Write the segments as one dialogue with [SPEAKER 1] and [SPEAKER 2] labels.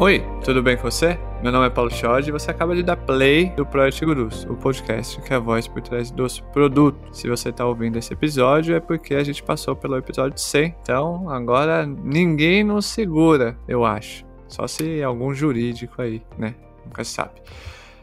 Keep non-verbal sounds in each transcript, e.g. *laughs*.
[SPEAKER 1] Oi, tudo bem com você? Meu nome é Paulo Schod e você acaba de dar play do Project Gurus, o podcast que é a voz por trás dos produtos. Se você está ouvindo esse episódio é porque a gente passou pelo episódio 100, então agora ninguém nos segura, eu acho. Só se algum jurídico aí, né? Nunca se sabe.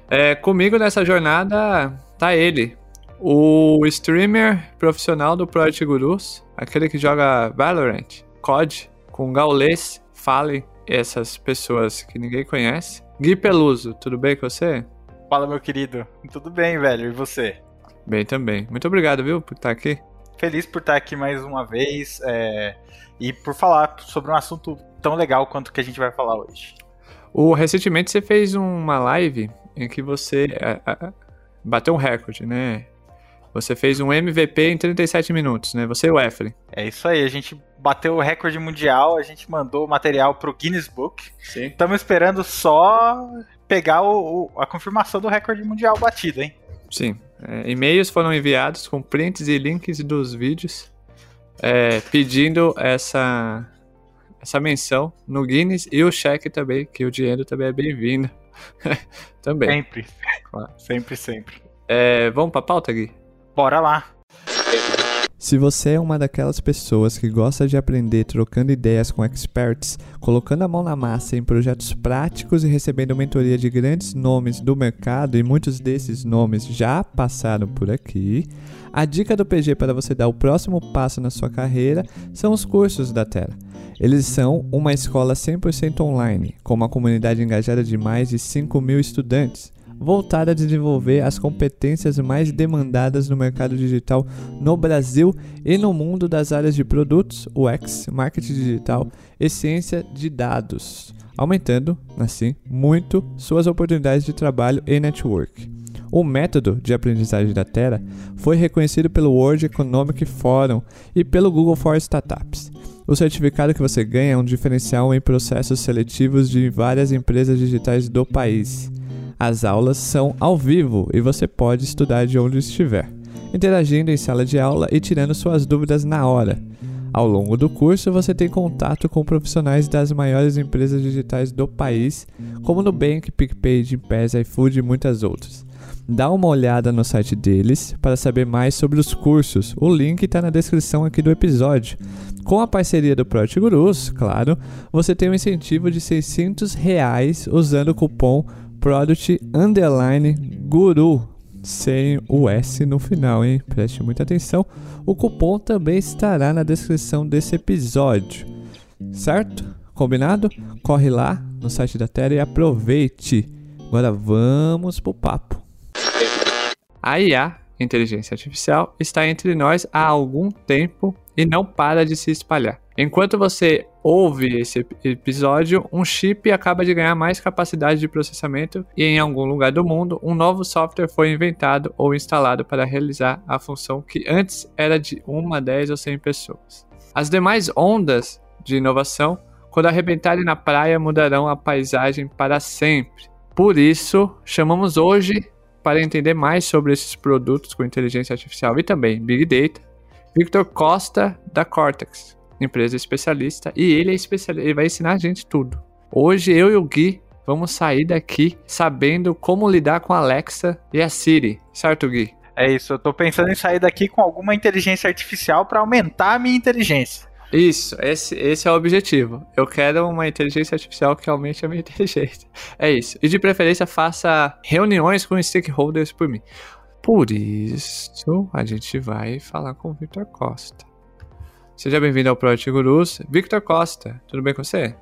[SPEAKER 1] É, comigo nessa jornada tá ele, o streamer profissional do Project Gurus, aquele que joga Valorant, COD, com Gaules, Fallen essas pessoas que ninguém conhece. Gui Peluso, tudo bem com você?
[SPEAKER 2] Fala, meu querido. Tudo bem, velho. E você?
[SPEAKER 1] Bem também. Muito obrigado, viu, por estar aqui.
[SPEAKER 2] Feliz por estar aqui mais uma vez é... e por falar sobre um assunto tão legal quanto que a gente vai falar hoje.
[SPEAKER 1] O, recentemente você fez uma live em que você é, é, bateu um recorde, né? Você fez um MVP em 37 minutos, né? Você e o Efren.
[SPEAKER 2] É isso aí, a gente bateu o recorde mundial, a gente mandou o material pro Guinness Book. Sim. Estamos esperando só pegar o, o, a confirmação do recorde mundial batido, hein?
[SPEAKER 1] Sim. É, e-mails foram enviados com prints e links dos vídeos é, pedindo essa, essa menção no Guinness e o cheque também, que o dinheiro também é bem-vindo. *laughs* também.
[SPEAKER 2] Sempre. Claro. Sempre, sempre.
[SPEAKER 1] É, vamos pra pauta, Gui?
[SPEAKER 2] Bora lá!
[SPEAKER 1] Se você é uma daquelas pessoas que gosta de aprender trocando ideias com experts, colocando a mão na massa em projetos práticos e recebendo mentoria de grandes nomes do mercado, e muitos desses nomes já passaram por aqui, a dica do PG para você dar o próximo passo na sua carreira são os cursos da Terra. Eles são uma escola 100% online, com uma comunidade engajada de mais de 5 mil estudantes voltada a desenvolver as competências mais demandadas no mercado digital no Brasil e no mundo das áreas de produtos, UX, marketing digital e ciência de dados, aumentando, assim, muito suas oportunidades de trabalho e network. O método de aprendizagem da Terra foi reconhecido pelo World Economic Forum e pelo Google for Startups. O certificado que você ganha é um diferencial em processos seletivos de várias empresas digitais do país. As aulas são ao vivo e você pode estudar de onde estiver, interagindo em sala de aula e tirando suas dúvidas na hora. Ao longo do curso, você tem contato com profissionais das maiores empresas digitais do país, como Nubank, PicPay, Gympass, iFood e muitas outras. Dá uma olhada no site deles para saber mais sobre os cursos. O link está na descrição aqui do episódio. Com a parceria do Project Gurus, claro, você tem um incentivo de 600 reais usando o cupom Product Underline Guru, sem o S no final, hein? Preste muita atenção. O cupom também estará na descrição desse episódio, certo? Combinado? Corre lá no site da Terra e aproveite. Agora vamos pro papo. A IA, inteligência artificial, está entre nós há algum tempo e não para de se espalhar. Enquanto você ouve esse episódio, um chip acaba de ganhar mais capacidade de processamento e em algum lugar do mundo um novo software foi inventado ou instalado para realizar a função que antes era de uma, 10 ou 100 pessoas. As demais ondas de inovação, quando arrebentarem na praia, mudarão a paisagem para sempre. Por isso, chamamos hoje para entender mais sobre esses produtos com inteligência artificial e também Big Data, Victor Costa da Cortex empresa especialista, e ele é especialista, ele vai ensinar a gente tudo. Hoje eu e o Gui vamos sair daqui sabendo como lidar com a Alexa e a Siri, certo, Gui?
[SPEAKER 2] É isso, eu tô pensando em sair daqui com alguma inteligência artificial para aumentar a minha inteligência.
[SPEAKER 1] Isso, esse, esse é o objetivo. Eu quero uma inteligência artificial que aumente a minha *laughs* inteligência. É isso. E de preferência faça reuniões com stakeholders por mim. Por isso, a gente vai falar com o Victor Costa. Seja bem-vindo ao Project Gurus. Victor Costa, tudo bem com você?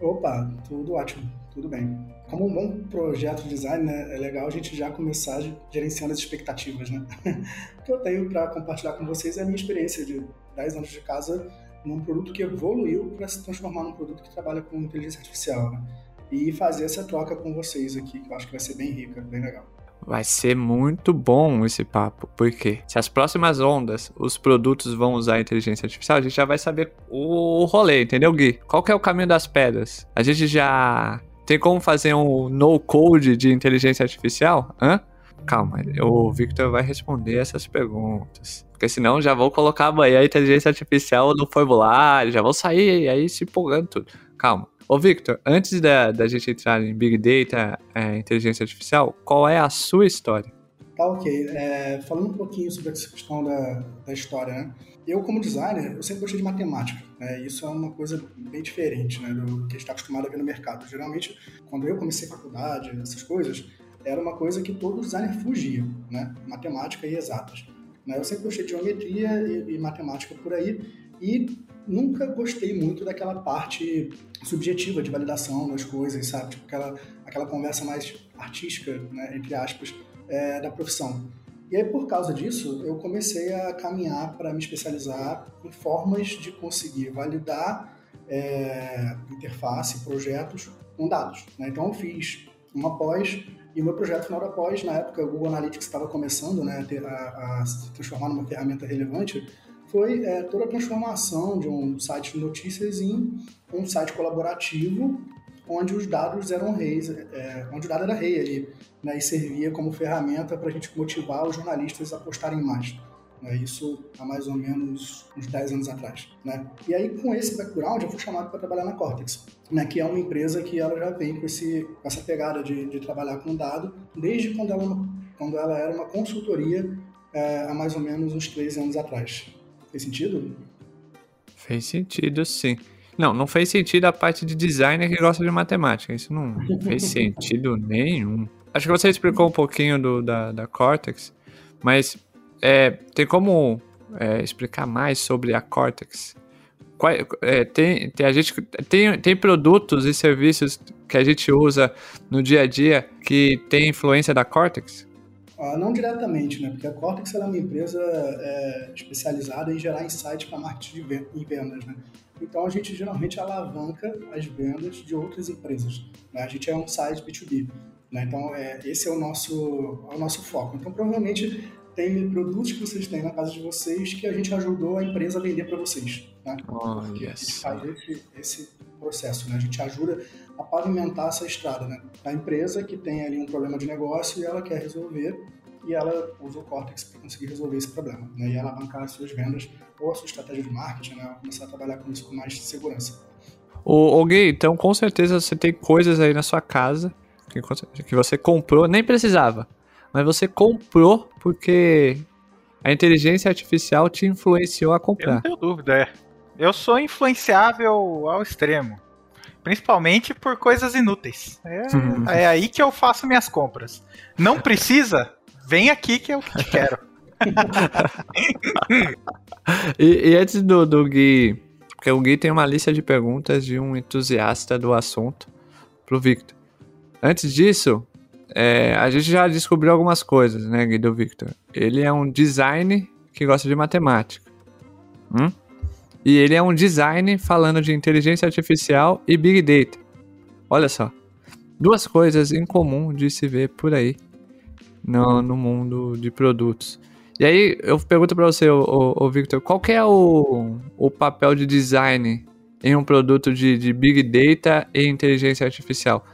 [SPEAKER 3] Opa, tudo ótimo, tudo bem. Como um bom projeto de design, né, é legal a gente já começar gerenciando as expectativas, né? *laughs* o que eu tenho para compartilhar com vocês é a minha experiência de 10 anos de casa num produto que evoluiu para se transformar num produto que trabalha com inteligência artificial, né? E fazer essa troca com vocês aqui, que eu acho que vai ser bem rica, bem legal.
[SPEAKER 1] Vai ser muito bom esse papo, porque se as próximas ondas os produtos vão usar inteligência artificial, a gente já vai saber o rolê, entendeu, Gui? Qual é o caminho das pedras? A gente já tem como fazer um no-code de inteligência artificial? Hã? Calma, o Victor vai responder essas perguntas. Porque senão já vou colocar amanhã a inteligência artificial no formulário, já vou sair aí se empolgando tudo. Calma. Ô, Victor, antes da, da gente entrar em Big Data, é, inteligência artificial, qual é a sua história?
[SPEAKER 3] Tá, ok. É, falando um pouquinho sobre essa questão da, da história, né? Eu, como designer, eu sempre gostei de matemática. Né? Isso é uma coisa bem diferente né, do que a gente está acostumado a ver no mercado. Geralmente, quando eu comecei faculdade, essas coisas, era uma coisa que todo designer fugia, né? Matemática e exatas. Né? Eu sempre gostei de geometria e, e matemática por aí e nunca gostei muito daquela parte subjetiva de validação das coisas, sabe? Tipo, aquela, aquela conversa mais artística, né, entre aspas, é, da profissão. E aí, por causa disso, eu comecei a caminhar para me especializar em formas de conseguir validar é, interface, projetos com dados. Né? Então, eu fiz uma pós e o meu projeto final da pós, na época, o Google Analytics estava começando né, a, a, se transformar numa ferramenta relevante, foi é, toda a transformação de um site de notícias em um site colaborativo onde os dados eram reis, é, onde o dado era rei ali, né, e servia como ferramenta para a gente motivar os jornalistas a postarem mais. Né, isso há mais ou menos uns 10 anos atrás. Né? E aí, com esse background, eu fui chamado para trabalhar na Cortex, né, que é uma empresa que ela já vem com, esse, com essa pegada de, de trabalhar com dado desde quando ela, quando ela era uma consultoria é, há mais ou menos uns 13 anos atrás. Fez sentido?
[SPEAKER 1] Fez sentido, sim. Não, não fez sentido a parte de designer que gosta de matemática. Isso não *laughs* fez sentido nenhum. Acho que você explicou um pouquinho do, da, da Cortex, mas é, tem como é, explicar mais sobre a Cortex? Qual, é, tem, tem, a gente, tem, tem produtos e serviços que a gente usa no dia a dia que tem influência da Cortex?
[SPEAKER 3] Ah, não diretamente, né? Porque a Cortex é uma empresa é, especializada em gerar insights para marketing e vendas, né? Então a gente geralmente alavanca as vendas de outras empresas. Né? A gente é um site B2B. Né? Então é, esse é o nosso, é o nosso foco. Então provavelmente produtos que vocês têm na casa de vocês que a gente ajudou a empresa a vender para vocês. Né?
[SPEAKER 1] Oh, yes.
[SPEAKER 3] A gente faz esse, esse processo, né? A gente ajuda a pavimentar essa estrada, né? A empresa que tem ali um problema de negócio e ela quer resolver e ela usa o Cortex para conseguir resolver esse problema, né? E alavancar as suas vendas ou a sua estratégia de marketing, né? Começar a trabalhar com isso com mais segurança.
[SPEAKER 1] O, o Gui, então com certeza você tem coisas aí na sua casa que, que você comprou, nem precisava, mas você comprou porque a inteligência artificial te influenciou a comprar. Eu
[SPEAKER 2] não tenho dúvida, é. Eu sou influenciável ao extremo. Principalmente por coisas inúteis. É, é, aí que eu faço minhas compras. Não precisa? Vem aqui que eu te quero. *laughs*
[SPEAKER 1] e, e, antes do, do Gui. Porque o Gui tem uma lista de perguntas de um entusiasta do assunto pro Victor. Antes disso, é, a gente já descobriu algumas coisas, né, Gui do Victor? Ele é um design que gosta de matemática. Hum? E ele é um design falando de inteligência artificial e big data. Olha só. Duas coisas em comum de se ver por aí no, no mundo de produtos. E aí eu pergunto para você, o, o, Victor, qual é o, o papel de design em um produto de, de Big Data e inteligência artificial?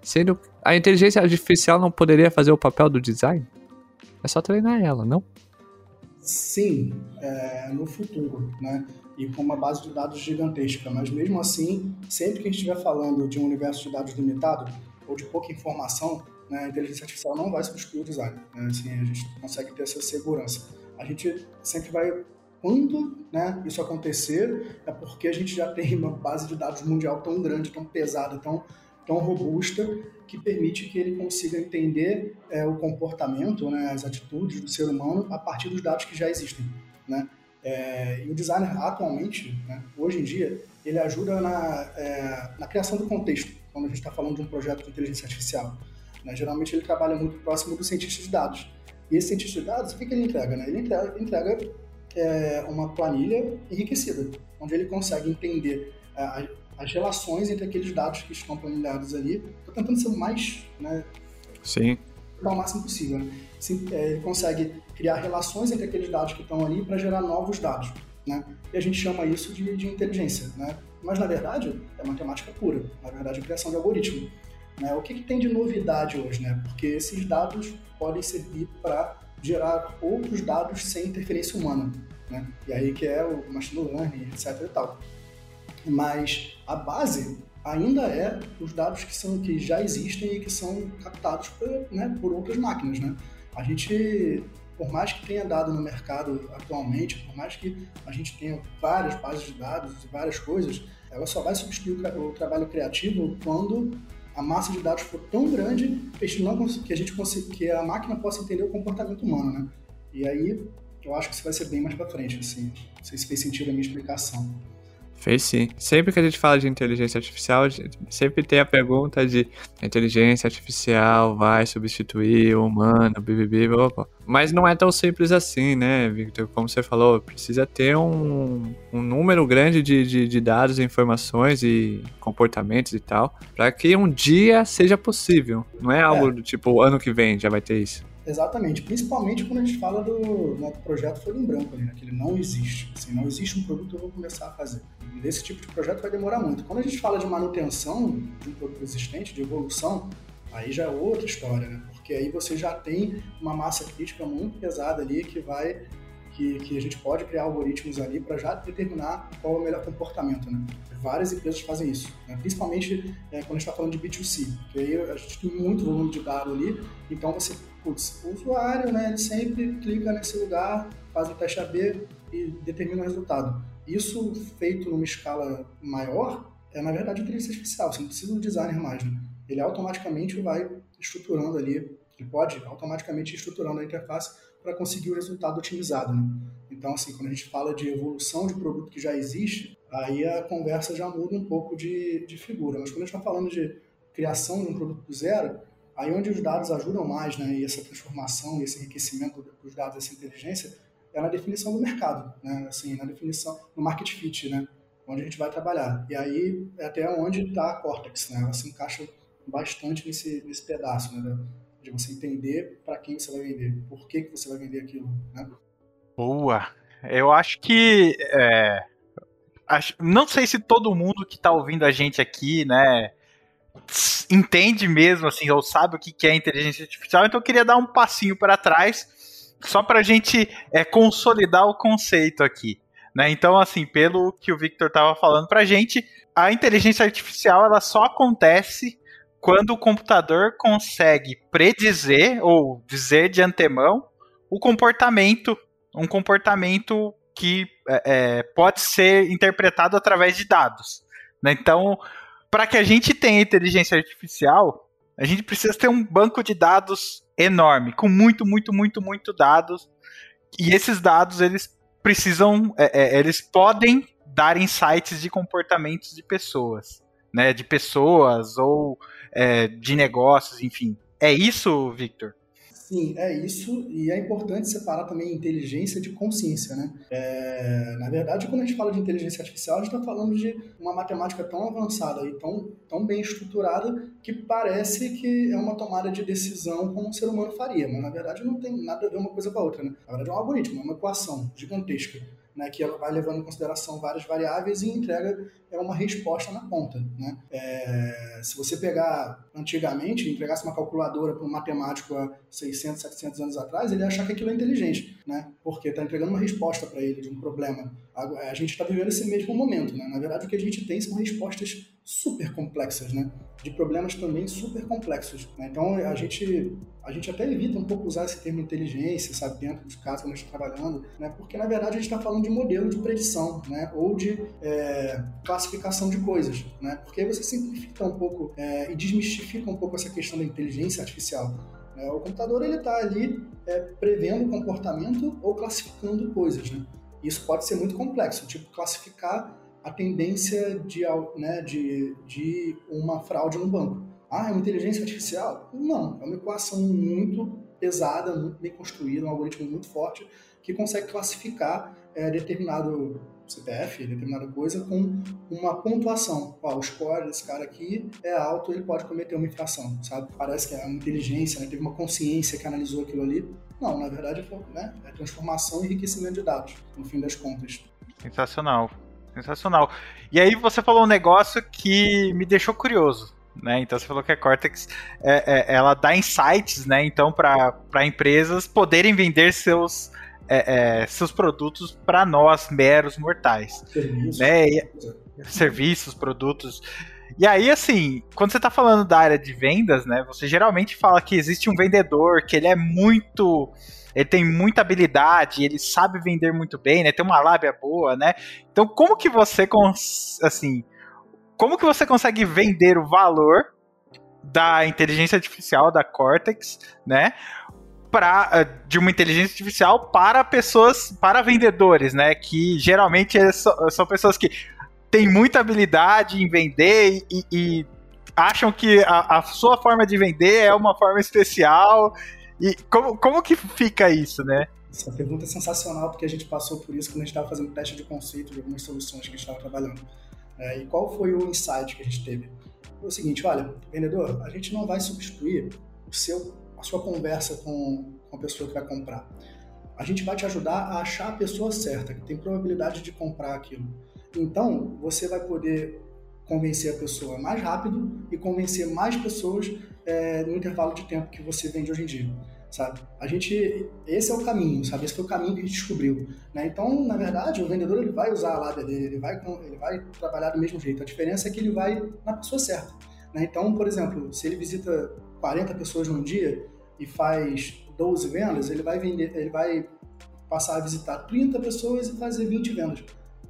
[SPEAKER 1] Sendo a inteligência artificial não poderia fazer o papel do design? É só treinar ela, não?
[SPEAKER 3] Sim, é, no futuro, né? E com uma base de dados gigantesca. Mas mesmo assim, sempre que a gente estiver falando de um universo de dados limitado ou de pouca informação, né, a inteligência artificial não vai substituir o design. Né? Assim, a gente consegue ter essa segurança. A gente sempre vai quando né, isso acontecer, é porque a gente já tem uma base de dados mundial tão grande, tão pesada, tão, tão robusta, que permite que ele consiga entender é, o comportamento, né, as atitudes do ser humano a partir dos dados que já existem. Né? É, e o designer, atualmente, né, hoje em dia, ele ajuda na, é, na criação do contexto, quando a gente está falando de um projeto de inteligência artificial. Né? Geralmente ele trabalha muito próximo do cientista de dados. E esse cientista de dados, o que, que ele entrega? Né? Ele entrega, entrega é, uma planilha enriquecida, onde ele consegue entender é, as relações entre aqueles dados que estão planilhados ali. Estou tentando ser o mais. Né,
[SPEAKER 1] Sim.
[SPEAKER 3] O máximo possível. Né? É, ele consegue criar relações entre aqueles dados que estão ali para gerar novos dados. Né? E a gente chama isso de, de inteligência. Né? Mas, na verdade, é matemática pura. Na verdade, é criação de algoritmo. Né? O que, que, tem de novidade hoje? Né? Porque esses dados podem servir para gerar outros dados sem interferência humana. Né? E aí que é o machine learning, etc. E tal. Mas a base ainda é os dados que, são, que já existem e que são captados por, né, por outras máquinas. Né? A gente, por mais que tenha dado no mercado atualmente, por mais que a gente tenha várias bases de dados e várias coisas, ela só vai substituir o, trabalho criativo quando a massa de dados for tão grande que a gente, não, que a, gente que a máquina possa entender o comportamento humano, né? E aí eu acho que isso vai ser bem mais para frente, assim. Não sei se fez sentido a minha explicação.
[SPEAKER 1] Fez sim. Sempre que a gente fala de inteligência artificial, sempre tem a pergunta de a inteligência artificial vai substituir o humano, bibibi, blá, blá. Mas não é tão simples assim, né, Victor? Como você falou, precisa ter um, um número grande de, de, de dados, informações e comportamentos e tal, para que um dia seja possível. Não é algo é. do tipo, ano que vem já vai ter isso.
[SPEAKER 3] Exatamente, principalmente quando a gente fala do, né, do projeto Folha em Branco né, que ele não existe. Assim, não existe um produto que eu vou começar a fazer. E desse tipo de projeto vai demorar muito. Quando a gente fala de manutenção de um produto existente, de evolução, aí já é outra história, né? Porque aí você já tem uma massa crítica muito pesada ali que vai que, que, a gente pode criar algoritmos ali para já determinar qual é o melhor comportamento. Né? Várias empresas fazem isso, né? principalmente é, quando a gente está falando de B2C, que aí a gente tem muito volume de dados ali, então você putz, o usuário, né, ele sempre clica nesse lugar, faz o teste AB e determina o resultado. Isso feito numa escala maior é, na verdade, inteligência artificial. Você não precisa do designer mais, né? Ele automaticamente vai estruturando ali, ele pode automaticamente estruturando a interface para conseguir o resultado otimizado, né? Então, assim, quando a gente fala de evolução de produto que já existe, aí a conversa já muda um pouco de, de figura. Mas quando a gente está falando de criação de um produto do zero, Aí onde os dados ajudam mais, né, e essa transformação, esse enriquecimento dos dados, essa inteligência, é na definição do mercado, né, assim, na definição, no market fit, né, onde a gente vai trabalhar. E aí é até onde está a Cortex, né, ela se encaixa bastante nesse, nesse pedaço, né, de você entender para quem você vai vender, por que, que você vai vender aquilo, né.
[SPEAKER 2] Boa! Eu acho que, é, acho, não sei se todo mundo que está ouvindo a gente aqui, né, entende mesmo, assim, ou sabe o que é inteligência artificial, então eu queria dar um passinho para trás, só para a gente é, consolidar o conceito aqui. Né? Então, assim, pelo que o Victor estava falando para a gente, a inteligência artificial ela só acontece quando o computador consegue predizer ou dizer de antemão o comportamento, um comportamento que é, é pode ser interpretado através de dados. Né? Então, para que a gente tenha inteligência artificial, a gente precisa ter um banco de dados enorme, com muito, muito, muito, muito dados. E esses dados, eles precisam, é, é, eles podem dar insights de comportamentos de pessoas, né? De pessoas ou é, de negócios, enfim. É isso, Victor?
[SPEAKER 3] Sim, é isso, e é importante separar também inteligência de consciência, né? É, na verdade, quando a gente fala de inteligência artificial, a gente está falando de uma matemática tão avançada e tão, tão bem estruturada que parece que é uma tomada de decisão como um ser humano faria, mas na verdade não tem nada a ver uma coisa com a outra, né? Na verdade é um algoritmo, é uma equação gigantesca né, que ela vai levando em consideração várias variáveis e entrega é uma resposta na ponta. Né? É, se você pegar antigamente, entregasse uma calculadora para um matemático há 600, 700 anos atrás, ele ia achar que aquilo é inteligente, né? porque está entregando uma resposta para ele de um problema. A, a gente está vivendo esse mesmo momento. Né? Na verdade, o que a gente tem são respostas super complexas, né? de problemas também super complexos. Né? Então, a gente a gente até evita um pouco usar esse termo inteligência, sabe, dentro dos casos que a gente está trabalhando, né? Porque na verdade a gente está falando de modelo de predição, né? Ou de é, classificação de coisas, né? Porque aí você simplifica um pouco é, e desmistifica um pouco essa questão da inteligência artificial. Né? O computador ele está ali é, prevendo comportamento ou classificando coisas, né? Isso pode ser muito complexo, tipo classificar a tendência de, né, de, de uma fraude no banco. Ah, é uma inteligência artificial? Não, é uma equação muito pesada, muito bem construída, um algoritmo muito forte que consegue classificar é, determinado CPF, determinada coisa, com uma pontuação. Ó, o score desse cara aqui é alto, ele pode cometer uma infração, sabe? Parece que é uma inteligência, né? teve uma consciência que analisou aquilo ali. Não, na verdade né? é transformação e enriquecimento de dados, no fim das contas.
[SPEAKER 2] Sensacional, sensacional. E aí você falou um negócio que me deixou curioso né? Então você falou que a Cortex é, é, ela dá insights, né? Então para empresas poderem vender seus é, é seus produtos para nós meros mortais, serviços, né? Serviços produtos. E aí, assim, quando você tá falando da área de vendas, né? Você geralmente fala que existe um vendedor, que ele é muito. Ele tem muita habilidade, ele sabe vender muito bem, né? Tem uma lábia boa, né? Então, como que você, assim, como que você consegue vender o valor da inteligência artificial da Cortex, né? Pra, eh, de uma inteligência artificial para pessoas, para vendedores, né? Que geralmente é são pessoas que têm muita habilidade em vender e, e acham que a, a, sua forma de vender é uma forma especial. E como, como que fica isso, né?
[SPEAKER 3] Essa pergunta é sensacional porque a gente passou por isso quando a gente estava fazendo teste de conceito de algumas soluções que a gente estava trabalhando. É, e qual foi o insight que a gente teve? Foi o seguinte, olha, vendedor, a gente não vai substituir o seu, a sua conversa com, com a pessoa que vai comprar. A gente vai te ajudar a achar a pessoa certa, que tem probabilidade de comprar aquilo. Então, você vai poder convencer a pessoa mais rápido e convencer mais pessoas é, no intervalo de tempo que você vende hoje em dia sabe? A gente, esse é o caminho, sabe? Esse foi o caminho que a gente descobriu, né? Então, na verdade, o vendedor ele vai usar a lábia dele, ele vai, ele vai trabalhar do mesmo jeito. A diferença é que ele vai na pessoa certa, né? Então, por exemplo, se ele visita 40 pessoas num dia e faz 12 vendas, ele vai vender, ele vai passar a visitar 30 pessoas e fazer 20 vendas.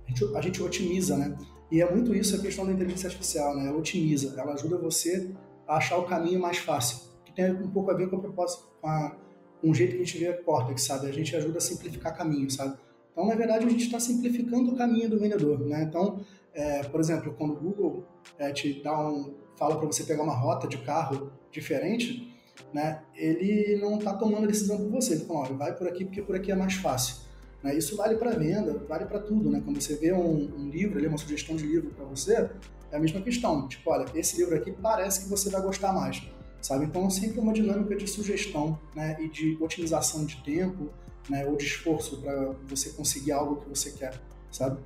[SPEAKER 3] A gente, a gente otimiza, né? E é muito isso a questão da inteligência artificial, né? Ela otimiza, ela ajuda você a achar o caminho mais fácil tem um pouco a ver com a proposta, com, a, com o jeito que a gente vê a Cortex, sabe? A gente ajuda a simplificar caminho, sabe? Então, na verdade, a gente está simplificando o caminho do vendedor, né? Então, é, por exemplo, quando o Google é, te dá um, fala para você pegar uma rota de carro diferente, né? Ele não está tomando a decisão por você. Ele fala, olha, vai por aqui porque por aqui é mais fácil. Né? Isso vale para venda, vale para tudo, né? Quando você vê um, um livro, uma sugestão de livro para você, é a mesma questão. Tipo, olha, esse livro aqui parece que você vai gostar mais sabe? Então, sempre uma dinâmica de sugestão, né, e de otimização de tempo, né, ou de esforço para você conseguir algo que você quer, sabe?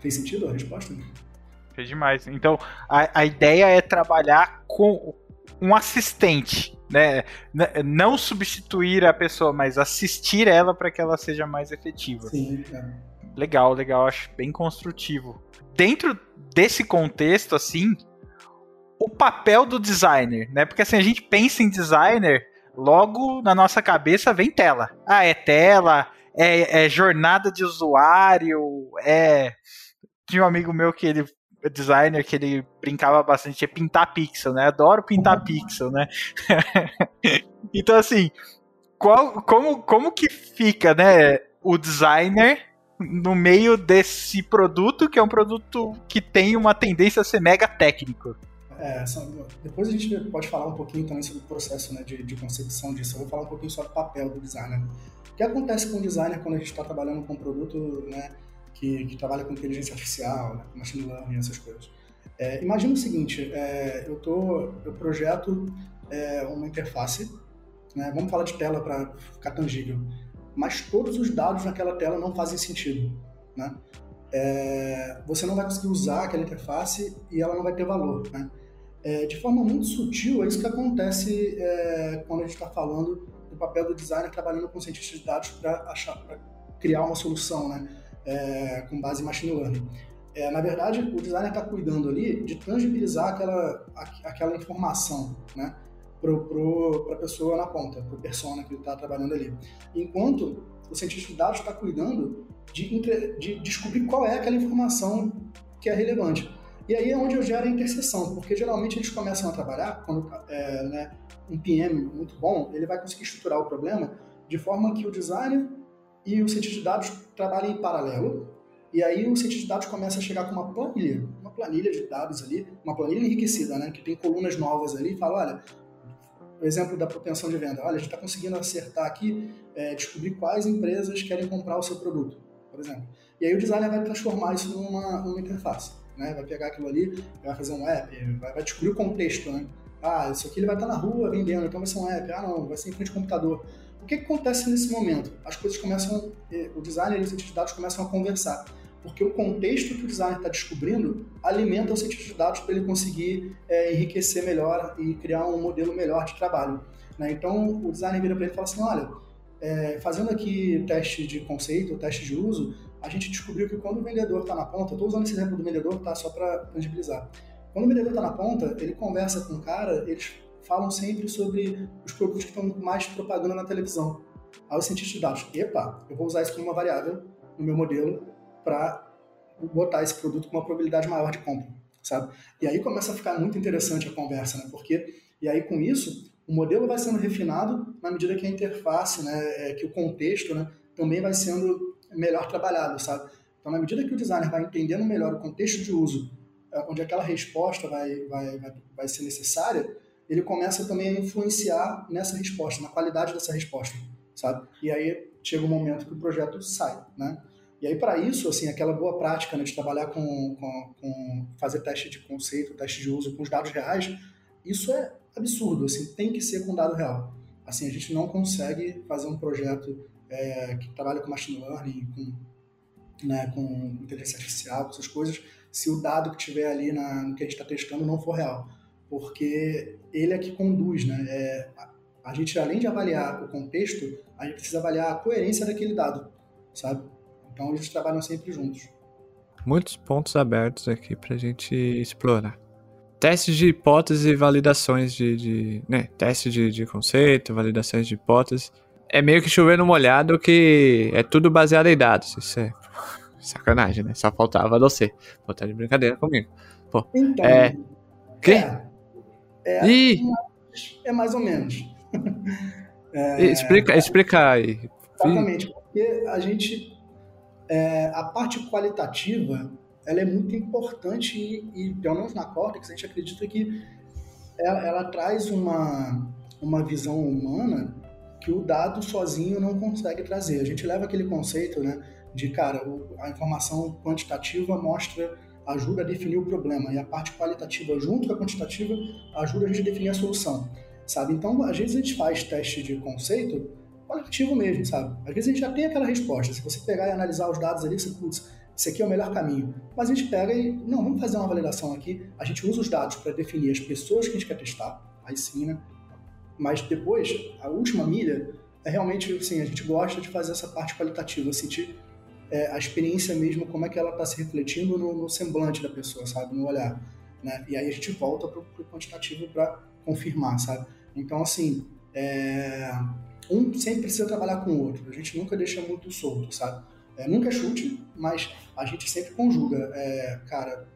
[SPEAKER 3] Fez sentido a resposta?
[SPEAKER 2] Fez demais. Então, a, a ideia é trabalhar com um assistente, né? Não substituir a pessoa, mas assistir ela para que ela seja mais efetiva.
[SPEAKER 3] Sim.
[SPEAKER 2] Legal, legal, acho bem construtivo. Dentro desse contexto, assim, o papel do designer, né? Porque assim, a gente pensa em designer, logo na nossa cabeça vem tela. Ah, é tela, é, é jornada de usuário, é. Tinha um amigo meu que ele designer que ele brincava bastante é pintar pixel, né? Adoro pintar pixel, né? *laughs* então assim, qual, como, como que fica, né, o designer no meio desse produto que é um produto que tem uma tendência a ser mega técnico?
[SPEAKER 3] É, depois a gente pode falar um pouquinho também sobre o processo né, de, de, concepção disso. Eu vou falar um pouquinho sobre o papel do designer. O que acontece com o designer quando a gente está trabalhando com um produto né, que, que, trabalha com inteligência artificial, né, machine learning, essas coisas? É, imagina o seguinte, é, eu, tô, eu projeto é, uma interface, né, vamos falar de tela para ficar tangível, mas todos os dados naquela tela não fazem sentido. Né? É, você não vai conseguir usar aquela interface e ela não vai ter valor. Né? É, de forma muito sutil, é isso que acontece é, quando a gente está falando do papel do designer trabalhando com cientistas de dados para criar uma solução né, é, com base em machine learning. É, na verdade, o designer está cuidando ali de tangibilizar aquela, aquela informação né, para a pessoa na ponta, para o persona que está trabalhando ali. Enquanto o cientista de dados está cuidando de, de descobrir qual é aquela informação que é relevante. E aí é onde eu gero a interseção, porque geralmente eles começam a trabalhar, quando é, né, um PM muito bom, ele vai conseguir estruturar o problema de forma que o designer e o cientista de dados trabalhem em paralelo, e aí o cientista de dados começa a chegar com uma planilha, uma planilha de dados ali, uma planilha enriquecida, né, que tem colunas novas ali, e fala, olha, o exemplo da propensão de venda, olha, a gente está conseguindo acertar aqui, é, descobrir quais empresas querem comprar o seu produto, por exemplo. E aí o designer vai transformar isso numa, numa interface né? Vai pegar aquilo ali, vai fazer um app, vai, vai descobrir o contexto, né? Ah, isso aqui ele vai estar na rua vendendo, então vai ser um app. Ah, não, vai ser em frente ao computador. O que, acontece nesse momento? As coisas começam, o designer e os cientistas de dados começam a conversar, porque o contexto que o designer está descobrindo alimenta o cientista de dados para ele conseguir é, enriquecer melhor e criar um modelo melhor de trabalho. Né? Então, o designer vira para ele e fala assim, olha, é, fazendo aqui teste de conceito, teste de uso, a gente descobriu que quando o vendedor está na ponta, estou usando esse exemplo do vendedor tá, só para tangibilizar, Quando o vendedor está na ponta, ele conversa com o cara, eles falam sempre sobre os produtos que estão mais propaganda na televisão. Aí o cientista de dados, epa, eu vou usar isso como uma variável no meu modelo para botar esse produto com uma probabilidade maior de compra, sabe? E aí começa a ficar muito interessante a conversa, né? Porque, e aí com isso, o modelo vai sendo refinado na medida que a interface, né, é, que o contexto, né, também vai sendo melhor trabalhado, sabe? Então, na medida que o designer vai entendendo melhor o contexto de uso, é, onde aquela resposta vai, vai, vai, vai ser necessária, ele começa também a influenciar nessa resposta, na qualidade dessa resposta, sabe? E aí chega o momento que o projeto sai, né? E aí, para isso, assim, aquela boa prática né, de trabalhar com, com, com, fazer teste de conceito, teste de uso com os dados reais, isso é absurdo, assim, tem que ser com dado real. Assim, a gente não consegue fazer um projeto é, que trabalha com machine learning, com, né, com inteligência artificial, essas coisas, se o dado que tiver ali na, no que a gente está testando não for real. Porque ele é que conduz, né? É, a gente, além de avaliar o contexto, a gente precisa avaliar a coerência daquele dado, sabe? Então eles trabalham sempre juntos.
[SPEAKER 1] Muitos pontos abertos aqui para a gente explorar. Testes de hipótese e validações de. de né, testes de, de conceito, validações de hipótese. É meio que chover no molhado que é tudo baseado em dados. Isso é *laughs* sacanagem, né? Só faltava você. Botar de brincadeira comigo. Pô,
[SPEAKER 3] então,
[SPEAKER 1] é. Quê?
[SPEAKER 3] É, é,
[SPEAKER 1] Ih!
[SPEAKER 3] é mais ou menos. *laughs*
[SPEAKER 1] É, explica, explica aí.
[SPEAKER 3] Exatamente, porque a gente é, a parte qualitativa ela é muito importante e, e, pelo menos na Cortex, a gente acredita que ela, ela, traz uma, uma visão humana que o dado sozinho não consegue trazer. A gente leva aquele conceito né, de, cara, a informação quantitativa mostra, ajuda a definir o problema, e a parte qualitativa, junto com a quantitativa, ajuda a gente a definir a solução. Sabe? Então, às vezes a gente faz teste de conceito qualitativo mesmo, sabe? Às vezes a gente já tem aquela resposta. Se você pegar e analisar os dados ali, você, putz, esse aqui é o melhor caminho. Mas a gente pega e, não, vamos fazer uma validação aqui. A gente usa os dados para definir as pessoas que a gente quer testar, aí sim, né? Mas depois, a última milha, é realmente, assim, a gente gosta de fazer essa parte qualitativa, sentir é, a experiência mesmo, como é que ela está se refletindo no, no, semblante da pessoa, sabe? No olhar. Né? E aí a gente volta para o quantitativo para confirmar, sabe? Então, assim, é um sempre precisa trabalhar com o outro. A gente nunca deixa muito solto, sabe? É, nunca é chute, mas a gente sempre conjuga, é, cara,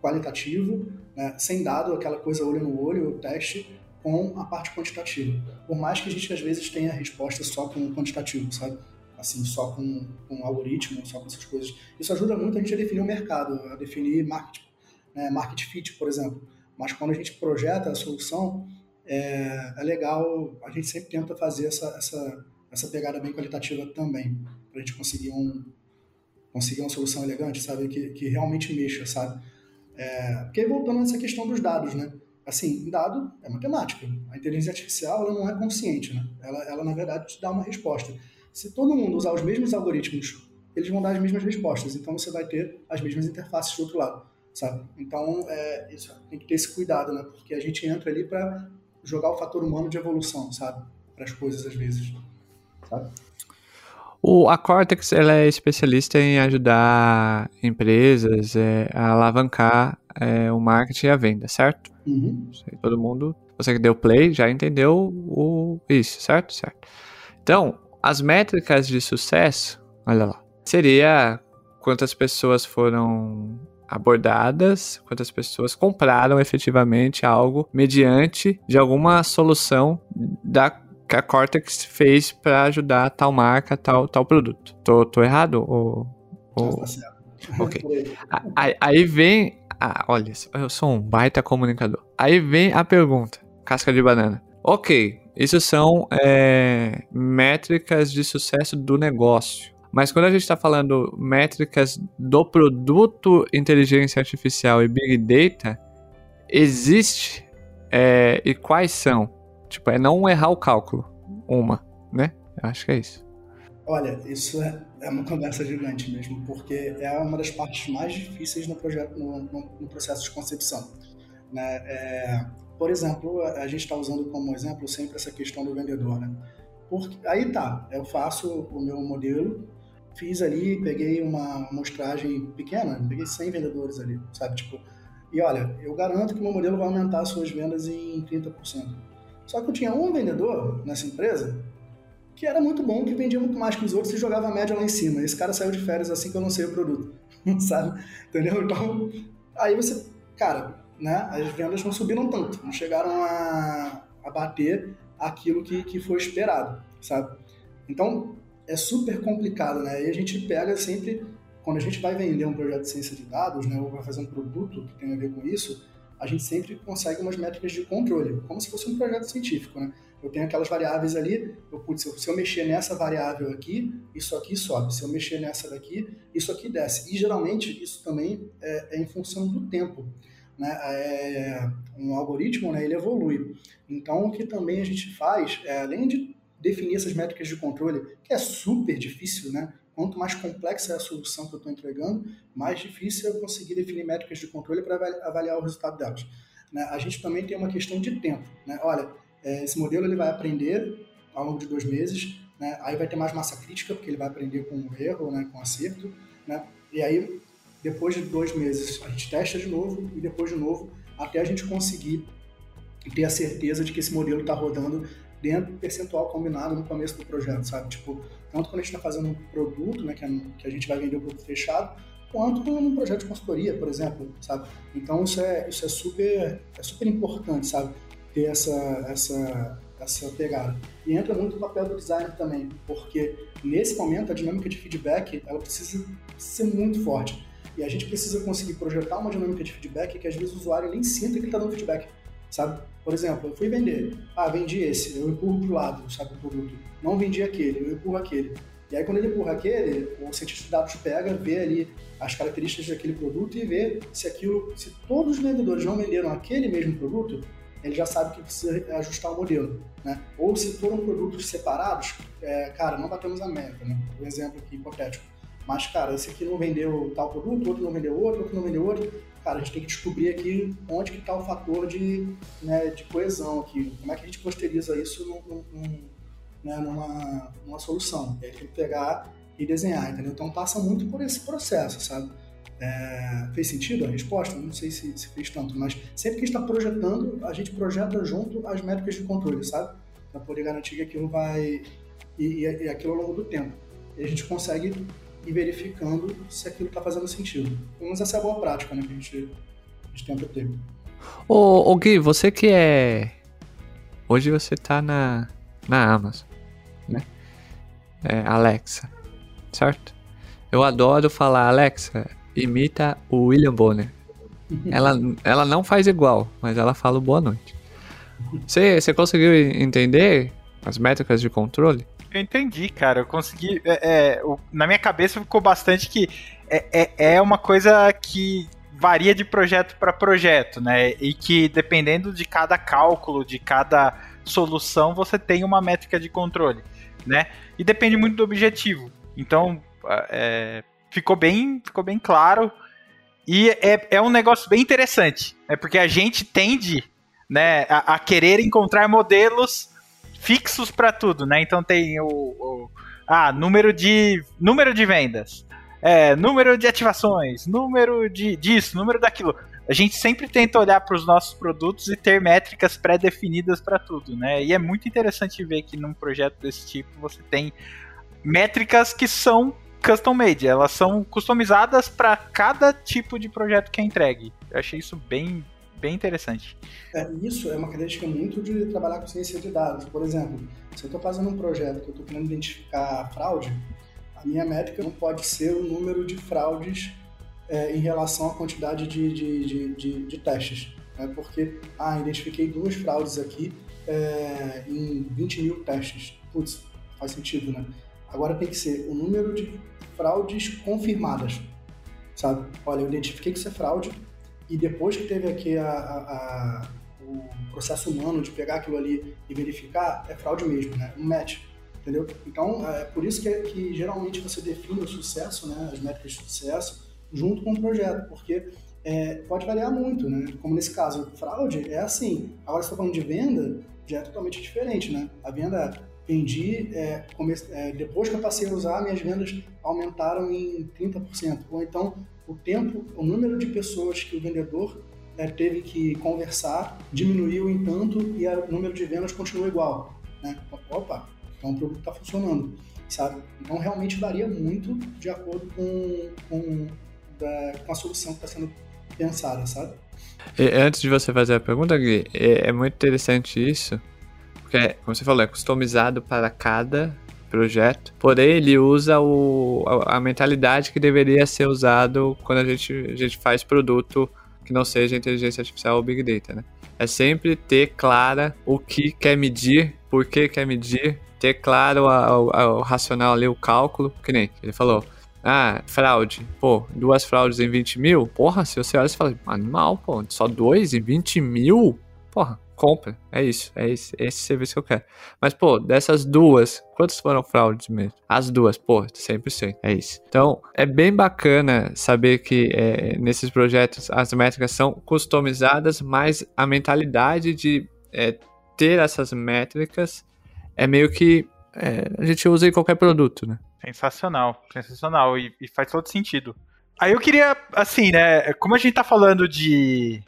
[SPEAKER 3] qualitativo, né, sem dado, aquela coisa olho no olho, o teste, com a parte quantitativa. Por mais que a gente às vezes tenha a resposta só com o quantitativo, sabe? Assim, só com, com algoritmo, só com essas coisas. Isso ajuda muito a gente a definir o mercado, a definir market, né, market fit, por exemplo. Mas quando a gente projeta a solução, é, é legal, a gente sempre tenta fazer essa, essa, essa pegada bem qualitativa também, para a gente conseguir, um, conseguir uma solução elegante, sabe, que, que realmente mexa, sabe. É, porque voltando nessa questão dos dados, né, assim, dado é matemática, a inteligência artificial ela não é consciente, né, ela, ela na verdade te dá uma resposta. Se todo mundo usar os mesmos algoritmos, eles vão dar as mesmas respostas, então você vai ter as mesmas interfaces do outro lado, sabe? Então, é, isso, tem que ter esse cuidado, né? Porque a gente entra ali para jogar o fator humano de evolução, sabe? Para as coisas às vezes, sabe?
[SPEAKER 1] O, a Cortex ela é especialista em ajudar empresas é, a alavancar é, o marketing e a venda, certo?
[SPEAKER 3] Uhum.
[SPEAKER 1] Todo mundo, você que deu play já entendeu o, isso, certo? Certo. Então, as métricas de sucesso, olha lá, seria quantas pessoas foram abordadas, quantas pessoas compraram efetivamente algo mediante de alguma solução da que a Cortex fez para ajudar tal marca, tal, tal produto. Tô, tô errado? Ou, ou...
[SPEAKER 3] Tá.
[SPEAKER 1] Ok. aí, aí vem. Ah, olha, eu sou um baita comunicador. Aí vem a pergunta: casca de banana. Ok, isso são é, métricas de sucesso do negócio. Mas quando a gente está falando métricas do produto inteligência artificial e big data, existe é, e quais são? Tipo, é não errar o cálculo. Uma, né? Eu acho que é isso.
[SPEAKER 3] Olha, isso é, é uma conversa gigante mesmo, porque é uma das partes mais difíceis no, projeto, no, no, no processo de concepção. Né? É, por exemplo, a gente está usando como exemplo sempre essa questão do vendedor. Né? Porque, aí tá, eu faço o meu modelo, fiz ali, peguei uma amostragem pequena, peguei 100 vendedores ali, sabe? Tipo, e olha, eu garanto que meu modelo vai aumentar as suas vendas em 30%. Só que eu tinha um vendedor nessa empresa que era muito bom, que vendia muito mais que os outros e jogava a média lá em cima. Esse cara saiu de férias assim que eu lancei o produto, *laughs* sabe? Entendeu? Então, aí você, cara, né, as vendas não subiram tanto, não chegaram a, a bater aquilo que, que foi esperado, sabe? Então, é super complicado, né? E a gente pega sempre, quando a gente vai vender um projeto de ciência de dados, né, ou vai fazer um produto que tem a ver com isso, a gente sempre consegue umas métricas de controle, como se fosse um projeto científico, né? Eu tenho aquelas variáveis ali, eu, putz, se eu mexer nessa variável aqui, isso aqui sobe. Se eu mexer nessa daqui, isso aqui desce. E geralmente isso também é, é em função do tempo. Né? É, um algoritmo né, ele evolui. Então o que também a gente faz, é, além de definir essas métricas de controle, que é super difícil, né? Quanto mais complexa é a solução que eu estou entregando, mais difícil é eu conseguir definir métricas de controle para avaliar o resultado delas. Né? A gente também tem uma questão de tempo. Né? Olha, é, esse modelo ele vai aprender ao longo de dois meses, né? aí vai ter mais massa crítica, porque ele vai aprender com erro, né? com acerto, né? e aí depois de dois meses a gente testa de novo e depois de novo até a gente conseguir ter a certeza de que esse modelo está rodando dentro do percentual combinado no começo do projeto, sabe? Tipo, tanto quando a gente está fazendo um produto, né, que, é, que a gente vai vender o produto fechado, quanto num projeto de consultoria, por exemplo, sabe? Então isso é, isso é super é super importante, sabe? Ter essa essa essa pegada. E entra muito o papel do designer também, porque nesse momento a dinâmica de feedback ela precisa ser muito forte. E a gente precisa conseguir projetar uma dinâmica de feedback que às vezes o usuário nem sinta que ele está dando feedback, sabe? Por exemplo, eu fui vender, ah, vendi esse, eu empurro para o lado, sabe, o produto. Não vendi aquele, eu empurro aquele. E aí, quando ele empurra aquele, o cientista de dados pega, vê ali as características daquele produto e vê se aquilo, se todos os vendedores não venderam aquele mesmo produto, ele já sabe que precisa ajustar o modelo, né? Ou se foram produtos separados, é, cara, não batemos a meta, né? Um exemplo aqui hipotético. Mas, cara, esse aqui não vendeu tal produto, outro não vendeu outro, outro não vendeu outro. Cara, a gente tem que descobrir aqui onde que está o fator de, né, de coesão aqui. Como é que a gente posteriza isso num, num, né, numa, numa solução. E aí tem que pegar e desenhar, entendeu? Então passa muito por esse processo, sabe? É, fez sentido a resposta? Não sei se, se, fez tanto, mas sempre que está projetando, a gente projeta junto as métricas de controle, sabe? Para poder garantir que aquilo vai. E, e, aquilo ao longo do tempo. E a gente consegue ir verificando se aquilo está fazendo sentido. Pelo menos essa é a boa prática né, que a gente, a gente tenta ter.
[SPEAKER 1] Ô, ô Gui, você que é. Hoje você está na, na Amazon, né? É, Alexa, certo? Eu adoro falar Alexa, imita o William Bonner. *laughs* Ela, ela não faz igual, mas ela fala boa noite. Você, você conseguiu entender as métricas de controle?
[SPEAKER 2] Eu entendi, cara. Eu consegui. É, é, o, na minha cabeça ficou bastante que é, é, é uma coisa que varia de projeto para projeto, né? E que dependendo de cada cálculo, de cada solução, você tem uma métrica de controle, né? E depende muito do objetivo. Então, é, ficou bem, ficou bem claro. E é, é um negócio bem interessante, né? Porque a gente tende, né, a, a querer encontrar modelos fixos para tudo, né? Então tem o, o, ah, número de número de vendas, é, número de ativações, número de disso, número daquilo. A gente sempre tenta olhar para os nossos produtos e ter métricas pré-definidas para tudo, né? E é muito interessante ver que num projeto desse tipo você tem métricas que são custom made, elas são customizadas para cada tipo de projeto que é entregue. Eu achei isso bem bem interessante.
[SPEAKER 3] É, isso é uma característica muito de trabalhar com ciência de dados. Por exemplo, se eu estou fazendo um projeto que eu estou querendo identificar fraude, a minha métrica não pode ser o número de fraudes é, em relação à quantidade de, de, de, de, de testes. Né? Porque, ah, identifiquei duas fraudes aqui é, em 20 mil testes. Putz, faz sentido, né? Agora tem que ser o número de fraudes confirmadas, sabe? Olha, eu identifiquei que isso é fraude, e depois que teve aqui a, a, a, o processo humano de pegar aquilo ali e verificar, é fraude mesmo, né? Um match, entendeu? Então, é por isso que, que geralmente você define o sucesso, né? As métricas de sucesso, junto com o projeto, porque é, pode variar muito, né? Como nesse caso, fraude é assim. Agora, você está falando de venda, já é totalmente diferente, né? A venda vendi, é, é, depois que eu passei a usar, minhas vendas aumentaram em 30%. Ou então, o tempo, o número de pessoas que o vendedor é, teve que conversar, diminuiu em tanto e o número de vendas continua igual. Né? Opa, então o produto está funcionando, sabe? Então realmente varia muito de acordo com, com, da, com a solução que está sendo pensada, sabe?
[SPEAKER 1] E, antes de você fazer a pergunta, Gui, é, é muito interessante isso, porque, como você falou, é customizado para cada projeto, porém ele usa o, a, a, mentalidade que deveria ser usado quando a gente, a gente faz produto que não seja inteligência artificial ou big data, né? É sempre ter clara o que quer medir, por que quer medir, ter claro a, a, o racional ali, o cálculo, que nem ele falou. Ah, fraude. Pô, duas fraudes em 20 mil? Porra, se você olha e fala, animal, pô, só dois em 20 mil? Porra, compra. É isso, é esse, esse serviço que eu quero. Mas, pô, dessas duas, quantas foram fraudes mesmo? As duas, pô, 100%, é isso. Então, é bem bacana saber que é, nesses projetos as métricas são customizadas, mas a mentalidade de é, ter essas métricas é meio que é, a gente usa em qualquer produto, né?
[SPEAKER 2] Sensacional, sensacional, e, e faz todo sentido. Aí eu queria, assim, né, como a gente tá falando de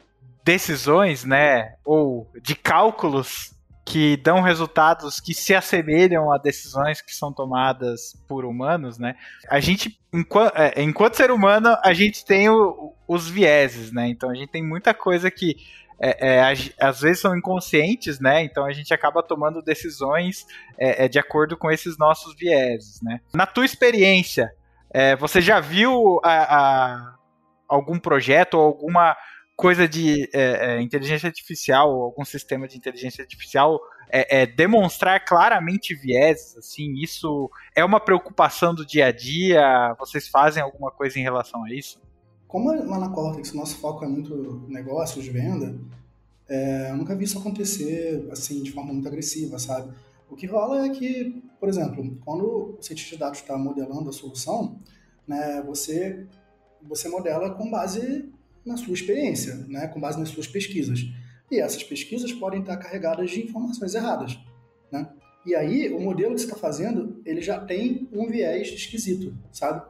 [SPEAKER 2] decisões, né, ou de cálculos que dão resultados que se assemelham a decisões que são tomadas por humanos, né? A gente, enquanto, é, enquanto ser humano, a gente tem o, os vieses, né? Então a gente tem muita coisa que é, é, às vezes são inconscientes, né? Então a gente acaba tomando decisões é, é de acordo com esses nossos vieses, né? Na tua experiência, é, você já viu a, a, algum projeto ou alguma coisa de é, é, inteligência artificial, algum sistema de inteligência artificial é, é, demonstrar claramente viés, assim, isso é uma preocupação do dia a dia? Vocês fazem alguma coisa em relação a isso?
[SPEAKER 3] Como lá na Cortex nosso foco é muito negócios, venda, é, eu nunca vi isso acontecer assim de forma muito agressiva, sabe? O que rola é que, por exemplo, quando o cientista de dados está modelando a solução, né, você você modela com base na sua experiência, né, com base nas suas pesquisas. E essas pesquisas podem estar carregadas de informações erradas, né? E aí, o modelo que você está fazendo, ele já tem um viés esquisito, sabe?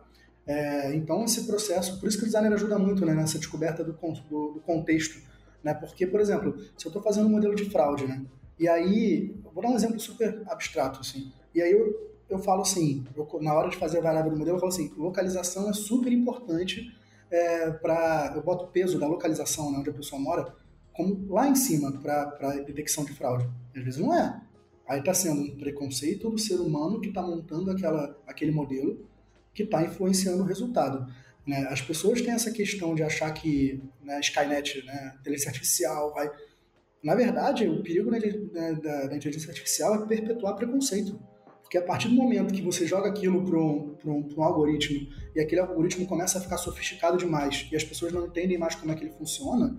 [SPEAKER 3] É, então, esse processo, por isso que o designer ajuda muito né, nessa descoberta do, do, do contexto, né? Porque, por exemplo, se eu estou fazendo um modelo de fraude, né? E aí, vou dar um exemplo super abstrato, assim. E aí eu, eu falo assim, eu, na hora de fazer a variável do modelo, eu falo assim, localização é super importante é, para eu boto o peso da localização, né, onde a pessoa mora, como lá em cima para detecção de fraude. Às vezes não é. Aí está sendo um preconceito do ser humano que está montando aquela, aquele modelo que está influenciando o resultado. Né? As pessoas têm essa questão de achar que né, Skynet, né, inteligência artificial, vai. Na verdade, o perigo né, da, da inteligência artificial é perpetuar preconceito. Porque a partir do momento que você joga aquilo para um, um, um, algoritmo e aquele algoritmo começa a ficar sofisticado demais e as pessoas não entendem mais como é que ele funciona,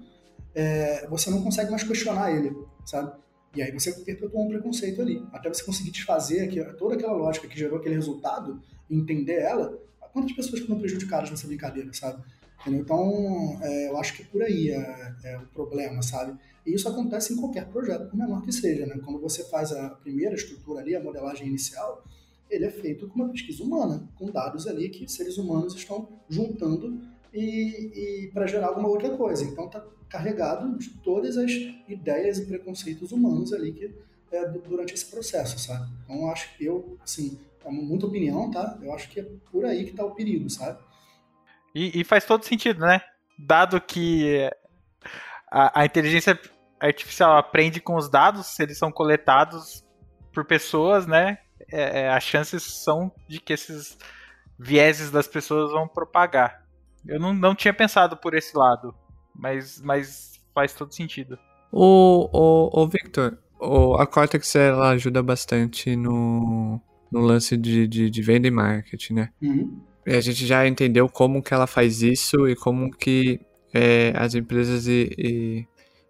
[SPEAKER 3] é, você não consegue mais questionar ele, sabe? E aí você perpetua um preconceito ali. Até você conseguir desfazer aqui, toda aquela lógica que gerou aquele resultado, entender ela, quantas pessoas foram prejudicadas nessa brincadeira, sabe? Então, é, eu acho que por aí é, é, o problema, sabe? E isso acontece em qualquer projeto, por menor que seja, né? Quando você faz a primeira estrutura ali, a modelagem inicial, ele é feito com uma pesquisa humana, com dados ali que seres humanos estão juntando e, e para gerar alguma outra coisa. Então, está carregado de todas as ideias e preconceitos humanos ali que é, durante esse processo, sabe? Então, eu acho que eu, assim, é muita opinião, tá? Eu acho que é por aí que está o perigo, sabe?
[SPEAKER 2] E, e, faz todo sentido, né? Dado que a, a, inteligência artificial aprende com os dados, se eles são coletados por pessoas, né? É, é, as chances são de que esses vieses das pessoas vão propagar. Eu não, não tinha pensado por esse lado, mas, mas faz todo sentido.
[SPEAKER 1] O, o, o Victor, o, a Cortex ela ajuda bastante no, no lance de, de, de venda e marketing, né? Uhum. E a gente já entendeu como que ela faz isso e como que é, as empresas e, e,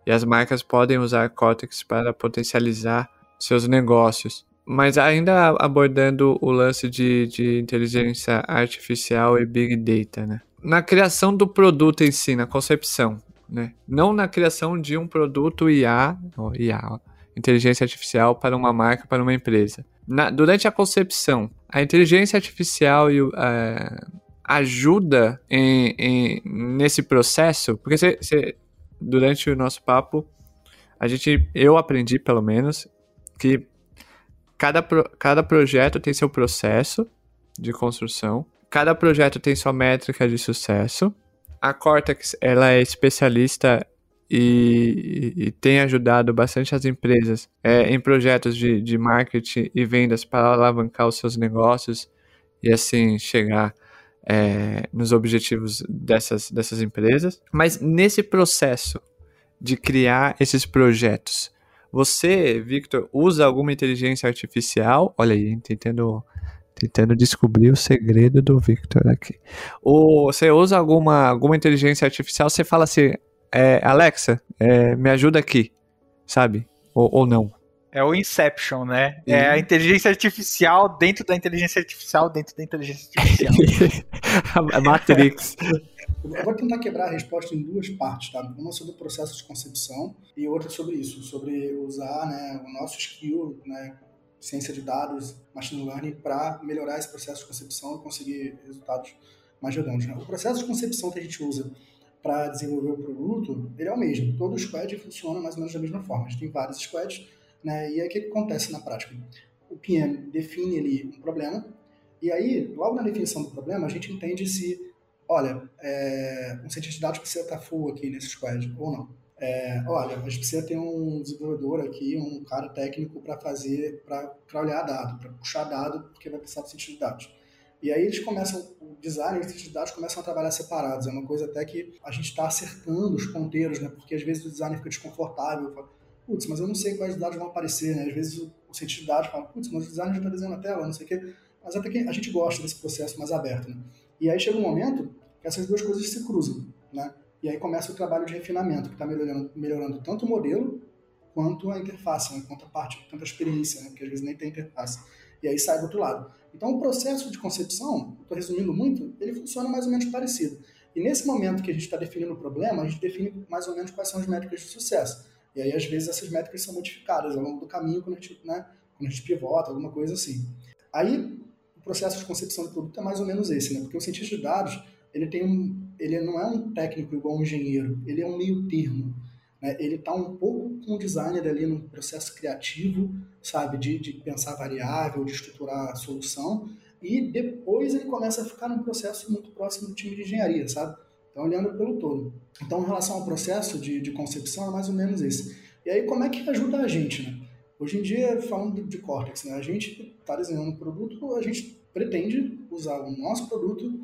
[SPEAKER 1] e, as marcas podem usar a Cortex para potencializar seus negócios. Mas ainda abordando o lance de, de inteligência artificial e big data, né? Na criação do produto em si, na concepção, né? Não na criação de um produto IA, IA, inteligência artificial para uma marca, para uma empresa. Na, durante a concepção, a inteligência artificial e, uh, ajuda em, em, nesse processo, porque você durante o nosso papo, a gente, eu aprendi pelo menos que cada, pro, cada projeto tem seu processo de construção, cada projeto tem sua métrica de sucesso. A Cortex ela é especialista e, e, tem ajudado bastante as empresas é, em projetos de, de marketing e vendas para alavancar os seus negócios e assim chegar é, nos objetivos dessas, dessas empresas. Mas nesse processo de criar esses projetos, você, Victor, usa alguma inteligência artificial? Olha aí, tentando, tentando descobrir o segredo do Victor aqui. Ou você usa alguma, alguma inteligência artificial? Você fala assim, é, Alexa, é, me ajuda aqui, sabe? Ou, ou não.
[SPEAKER 2] É o Inception, né? E... É a inteligência artificial dentro da inteligência artificial dentro da inteligência artificial. *laughs*
[SPEAKER 1] a Matrix.
[SPEAKER 3] Eu vou tentar quebrar a resposta em duas partes, tá? Uma sobre o processo de concepção e outra sobre isso, sobre usar né, o nosso skill, né, ciência de dados, machine learning, para melhorar esse processo de concepção e conseguir resultados mais redondos. Né? O processo de concepção que a gente usa para desenvolver o produto, ele é o mesmo. Todo squad funciona mais ou menos da mesma forma. A gente tem vários squads né? E aí o que acontece na prática? O PM define ali um problema, e aí, logo na definição do problema, a gente entende se, olha, é, um cientista de dados precisa estar full aqui nesse squad ou não. É, olha, a gente precisa ter um desenvolvedor aqui, um cara técnico para fazer, para olhar dado, para puxar dado, porque vai precisar do cientista de dados. E aí eles começam, o design e o cientista de dados começam a trabalhar separados. É uma coisa até que a gente está acertando os ponteiros, né? Porque às vezes o designer fica desconfortável, putz, mas eu não sei quais dados vão aparecer, né? Às vezes o, o cientista de dados fala, putz, mas o designer já está desenhando na tela, não sei o quê. Mas até que a gente gosta desse processo mais aberto, né? E aí chega um momento que essas duas coisas se cruzam, né? E aí começa o trabalho de refinamento, que está melhorando, melhorando tanto o modelo quanto a interface, né? quanto a parte, a experiência, né? porque às vezes nem tem interface. E aí sai do outro lado. Então o processo de concepção, estou resumindo muito, ele funciona mais ou menos parecido. E nesse momento que a gente está definindo o problema, a gente define mais ou menos quais são as métricas de sucesso. E aí, às vezes, essas métricas são modificadas ao longo do caminho quando a gente, né, quando a gente pivota, alguma coisa assim. Aí, o processo de concepção do produto é mais ou menos esse, né? Porque o cientista de dados, ele tem um, ele não é um técnico igual um engenheiro, ele é um meio termo. Né? Ele está um pouco com o designer ali no processo criativo, sabe? De, de pensar variável, de estruturar a solução. E depois ele começa a ficar num processo muito próximo do time de engenharia, sabe? Então, olhando pelo todo. Então, em relação ao processo de, de concepção, é mais ou menos esse. E aí, como é que ajuda a gente, né? Hoje em dia, falando de, Cortex, né, a gente está desenhando um produto, a gente pretende usar o nosso produto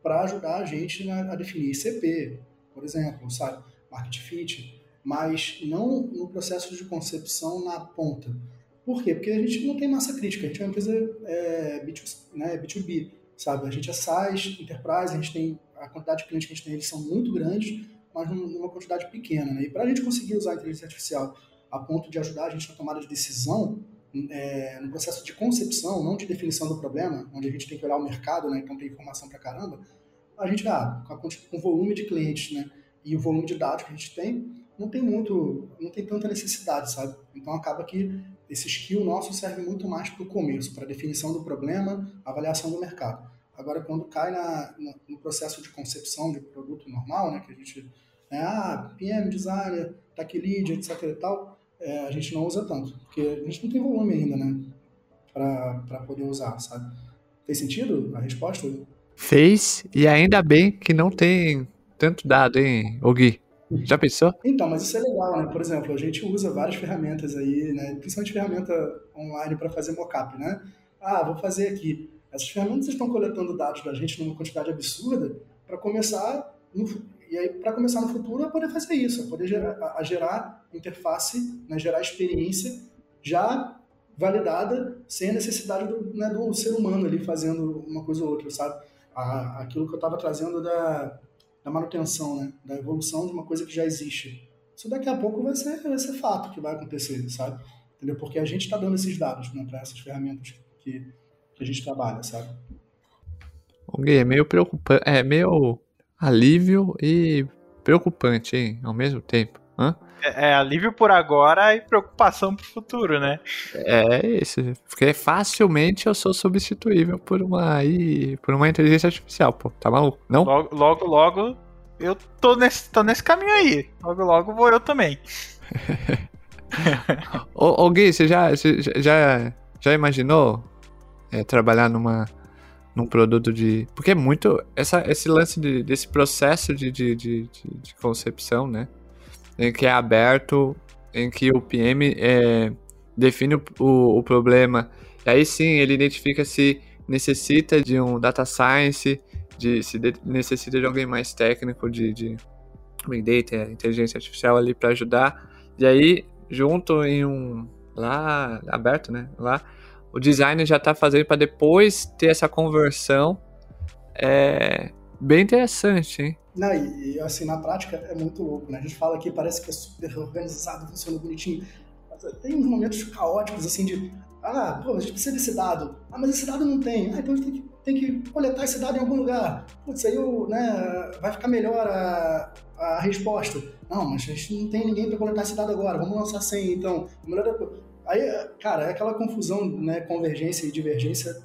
[SPEAKER 3] para ajudar a gente a definir ICP, por exemplo, sabe? Market fit, mas não no processo de concepção na ponta. Por quê? Porque a gente não tem massa crítica, a gente é uma empresa é, B2, né, B2B, sabe? A gente é SaaS, Enterprise, a gente tem a quantidade de clientes que a gente tem, eles são muito grandes, mas numa quantidade pequena. Né? E para a gente conseguir usar a inteligência artificial a ponto de ajudar a gente na tomada de decisão, é, no processo de concepção, não de definição do problema, onde a gente tem que olhar o mercado, né, então tem informação para caramba, a gente, ah, com o volume de clientes né, e o volume de dados que a gente tem, não tem muito, não tem tanta necessidade, sabe? Então acaba que esse skill nosso serve muito mais para o começo, para definição do problema, avaliação do mercado. Agora, quando cai na, no processo de concepção de produto normal, né, que a gente, é, ah, PM, designer, tech lead, etc e tal, é, a gente não usa tanto, porque a gente não tem volume ainda, né, para poder usar, sabe? Fez sentido a resposta?
[SPEAKER 1] Fez, e ainda bem que não tem tanto dado, hein, Gui? Já pensou?
[SPEAKER 3] Então, mas isso é legal, né? Por exemplo, a gente usa várias ferramentas aí, né? Principalmente ferramenta online para fazer mockup, né? Ah, vou fazer aqui. Essas ferramentas estão coletando dados da gente numa quantidade absurda para começar no, e aí para começar no futuro é poder fazer isso, é poder gerar, a, a gerar interface, né, gerar experiência já validada sem a necessidade do, né, do ser humano ali fazendo uma coisa ou outra, sabe? A, aquilo que eu estava trazendo da, da manutenção, né, da evolução de uma coisa que já existe. Isso daqui a pouco vai ser, vai ser fato que vai acontecer, sabe? Entendeu? Porque a gente está dando esses dados né, para essas ferramentas que que a gente trabalha, sabe?
[SPEAKER 1] Ok, é meio preocupante, é meio alívio e preocupante, hein, ao mesmo tempo. Hã?
[SPEAKER 2] É, é alívio por agora e preocupação pro futuro, né?
[SPEAKER 1] É isso, porque facilmente eu sou substituível por uma por uma inteligência artificial, pô, tá maluco? Não?
[SPEAKER 2] Logo, logo, logo eu tô nesse, tô nesse caminho aí. Logo, logo vou eu também. *laughs*
[SPEAKER 1] ô, ô Gui, você já, você já, já imaginou é, trabalhar numa, num produto de. Porque é muito. Essa, esse lance de, desse processo de, de, de, de, concepção, né? Em que é aberto, em que o PM é, define o, o, o problema. E aí sim ele identifica se necessita de um data science, de se de, necessita de alguém mais técnico de, de Big Data, inteligência artificial ali para ajudar. E aí, junto em um lá aberto, né? Lá o designer já está fazendo para depois ter essa conversão. É bem interessante, hein?
[SPEAKER 3] Não, e, assim, na prática é muito louco, né? A gente fala aqui, parece que é super organizado, funciona bonitinho. Mas tem uns momentos caóticos, assim, de ah, pô, a gente precisa desse dado. Ah, mas esse dado não tem. Ah, então a gente tem que, tem que coletar esse dado em algum lugar. Putz, aí né, vai ficar melhor a, a resposta. Não, mas a gente não tem ninguém para coletar esse dado agora. Vamos lançar 100, então. Melhor... Aí, cara, é aquela confusão, né, convergência e divergência